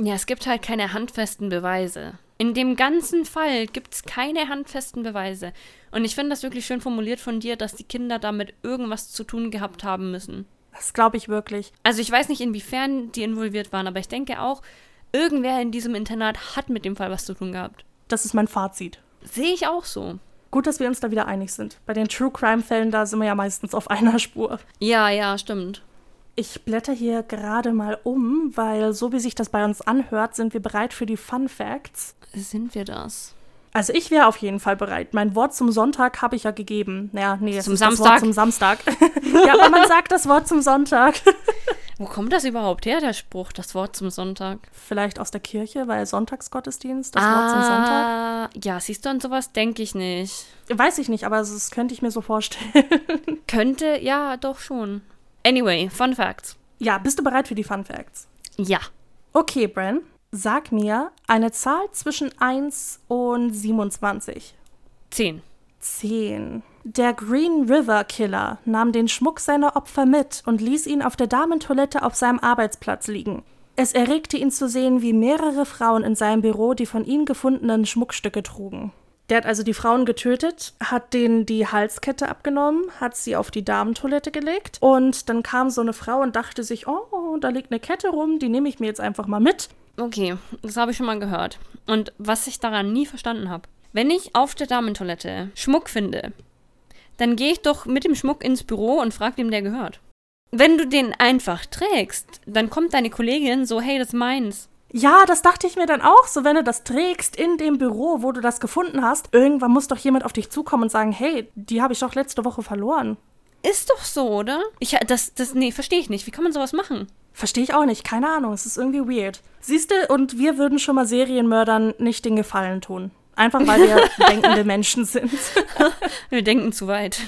Ja, es gibt halt keine handfesten Beweise. In dem ganzen Fall gibt es keine handfesten Beweise. Und ich finde das wirklich schön formuliert von dir, dass die Kinder damit irgendwas zu tun gehabt haben müssen. Das glaube ich wirklich. Also ich weiß nicht, inwiefern die involviert waren, aber ich denke auch, irgendwer in diesem Internat hat mit dem Fall was zu tun gehabt. Das ist mein Fazit. Sehe ich auch so. Gut, dass wir uns da wieder einig sind. Bei den True Crime-Fällen, da sind wir ja meistens auf einer Spur. Ja, ja, stimmt. Ich blätter hier gerade mal um, weil so wie sich das bei uns anhört, sind wir bereit für die Fun Facts. Sind wir das? Also ich wäre auf jeden Fall bereit. Mein Wort zum Sonntag habe ich ja gegeben. Naja, nee, zum Samstag. das Wort zum Samstag. ja, aber man sagt das Wort zum Sonntag. Wo kommt das überhaupt her, der Spruch, das Wort zum Sonntag? Vielleicht aus der Kirche, weil Sonntagsgottesdienst, das ah, Wort zum Sonntag. Ja, siehst du an sowas, denke ich nicht. Weiß ich nicht, aber das könnte ich mir so vorstellen. [laughs] Könnte, ja, doch schon. Anyway, Fun Facts. Ja, bist du bereit für die Fun Facts? Ja. Okay, Bren, sag mir eine Zahl zwischen 1 und 27. 10. 10. Der Green River Killer nahm den Schmuck seiner Opfer mit und ließ ihn auf der Damentoilette auf seinem Arbeitsplatz liegen. Es erregte ihn zu sehen, wie mehrere Frauen in seinem Büro die von ihm gefundenen Schmuckstücke trugen. Der hat also die Frauen getötet, hat denen die Halskette abgenommen, hat sie auf die Damentoilette gelegt und dann kam so eine Frau und dachte sich, oh, da liegt eine Kette rum, die nehme ich mir jetzt einfach mal mit. Okay, das habe ich schon mal gehört. Und was ich daran nie verstanden habe, wenn ich auf der Damentoilette Schmuck finde, dann gehe ich doch mit dem Schmuck ins Büro und frage, wem der gehört. Wenn du den einfach trägst, dann kommt deine Kollegin so, hey, das ist meins. Ja, das dachte ich mir dann auch, so wenn du das trägst in dem Büro, wo du das gefunden hast, irgendwann muss doch jemand auf dich zukommen und sagen, hey, die habe ich doch letzte Woche verloren. Ist doch so, oder? Ich, das, das, nee, verstehe ich nicht. Wie kann man sowas machen? Verstehe ich auch nicht, keine Ahnung, es ist irgendwie weird. Siehst du, und wir würden schon mal Serienmördern nicht den Gefallen tun. Einfach weil wir denkende Menschen sind. [laughs] wir denken zu weit.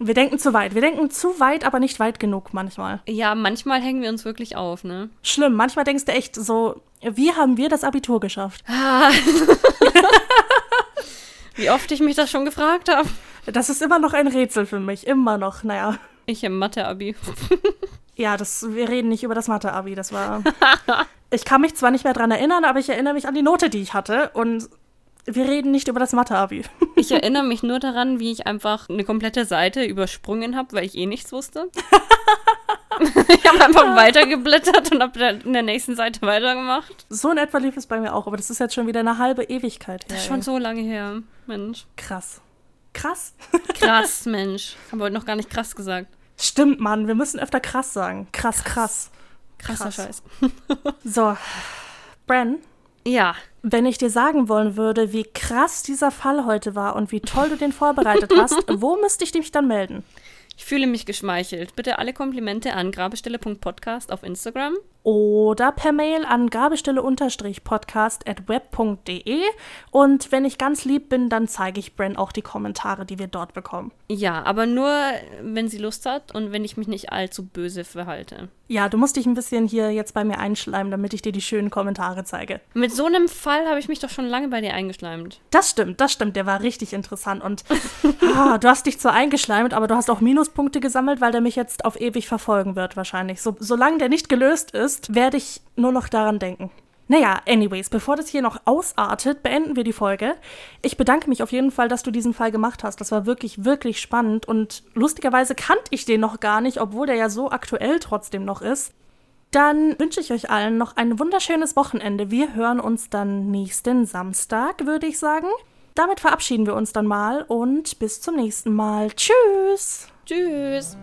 Wir denken zu weit. Wir denken zu weit, aber nicht weit genug manchmal. Ja, manchmal hängen wir uns wirklich auf, ne? Schlimm. Manchmal denkst du echt so, wie haben wir das Abitur geschafft? Ah. [laughs] wie oft ich mich das schon gefragt habe. Das ist immer noch ein Rätsel für mich. Immer noch, naja. Ich im Mathe-Abi. [laughs] ja, das, wir reden nicht über das Mathe-Abi. Das war. ich kann mich zwar nicht mehr dran erinnern, aber ich erinnere mich an die Note, die ich hatte. Und wir reden nicht über das Mathe-Abi. [laughs] ich erinnere mich nur daran, wie ich einfach eine komplette Seite übersprungen habe, weil ich eh nichts wusste. [laughs] ich habe einfach weitergeblättert und habe in der nächsten Seite weitergemacht. So in etwa lief es bei mir auch, aber das ist jetzt schon wieder eine halbe Ewigkeit her. Das ist schon so lange her, Mensch. Krass. Krass? [laughs] krass, Mensch. Haben wir heute noch gar nicht krass gesagt. Stimmt, Mann. Wir müssen öfter krass sagen. Krass, krass. krass. Krasser Scheiß. so. Bren? Ja. Wenn ich dir sagen wollen würde, wie krass dieser Fall heute war und wie toll du den vorbereitet hast, [laughs] wo müsste ich mich dann melden? Ich fühle mich geschmeichelt. Bitte alle Komplimente an grabestelle.podcast auf Instagram. Oder per Mail an grabestelle-podcast at web.de. Und wenn ich ganz lieb bin, dann zeige ich Bren auch die Kommentare, die wir dort bekommen. Ja, aber nur, wenn sie Lust hat und wenn ich mich nicht allzu böse verhalte. Ja, du musst dich ein bisschen hier jetzt bei mir einschleimen, damit ich dir die schönen Kommentare zeige. Mit so einem Fall habe ich mich doch schon lange bei dir eingeschleimt. Das stimmt, das stimmt. Der war richtig interessant. Und [laughs] ah, du hast dich zwar eingeschleimt, aber du hast auch Minuspunkte gesammelt, weil der mich jetzt auf ewig verfolgen wird, wahrscheinlich. So, solange der nicht gelöst ist, werde ich nur noch daran denken. Naja, anyways, bevor das hier noch ausartet, beenden wir die Folge. Ich bedanke mich auf jeden Fall, dass du diesen Fall gemacht hast. Das war wirklich, wirklich spannend und lustigerweise kannte ich den noch gar nicht, obwohl der ja so aktuell trotzdem noch ist. Dann wünsche ich euch allen noch ein wunderschönes Wochenende. Wir hören uns dann nächsten Samstag, würde ich sagen. Damit verabschieden wir uns dann mal und bis zum nächsten Mal. Tschüss. Tschüss.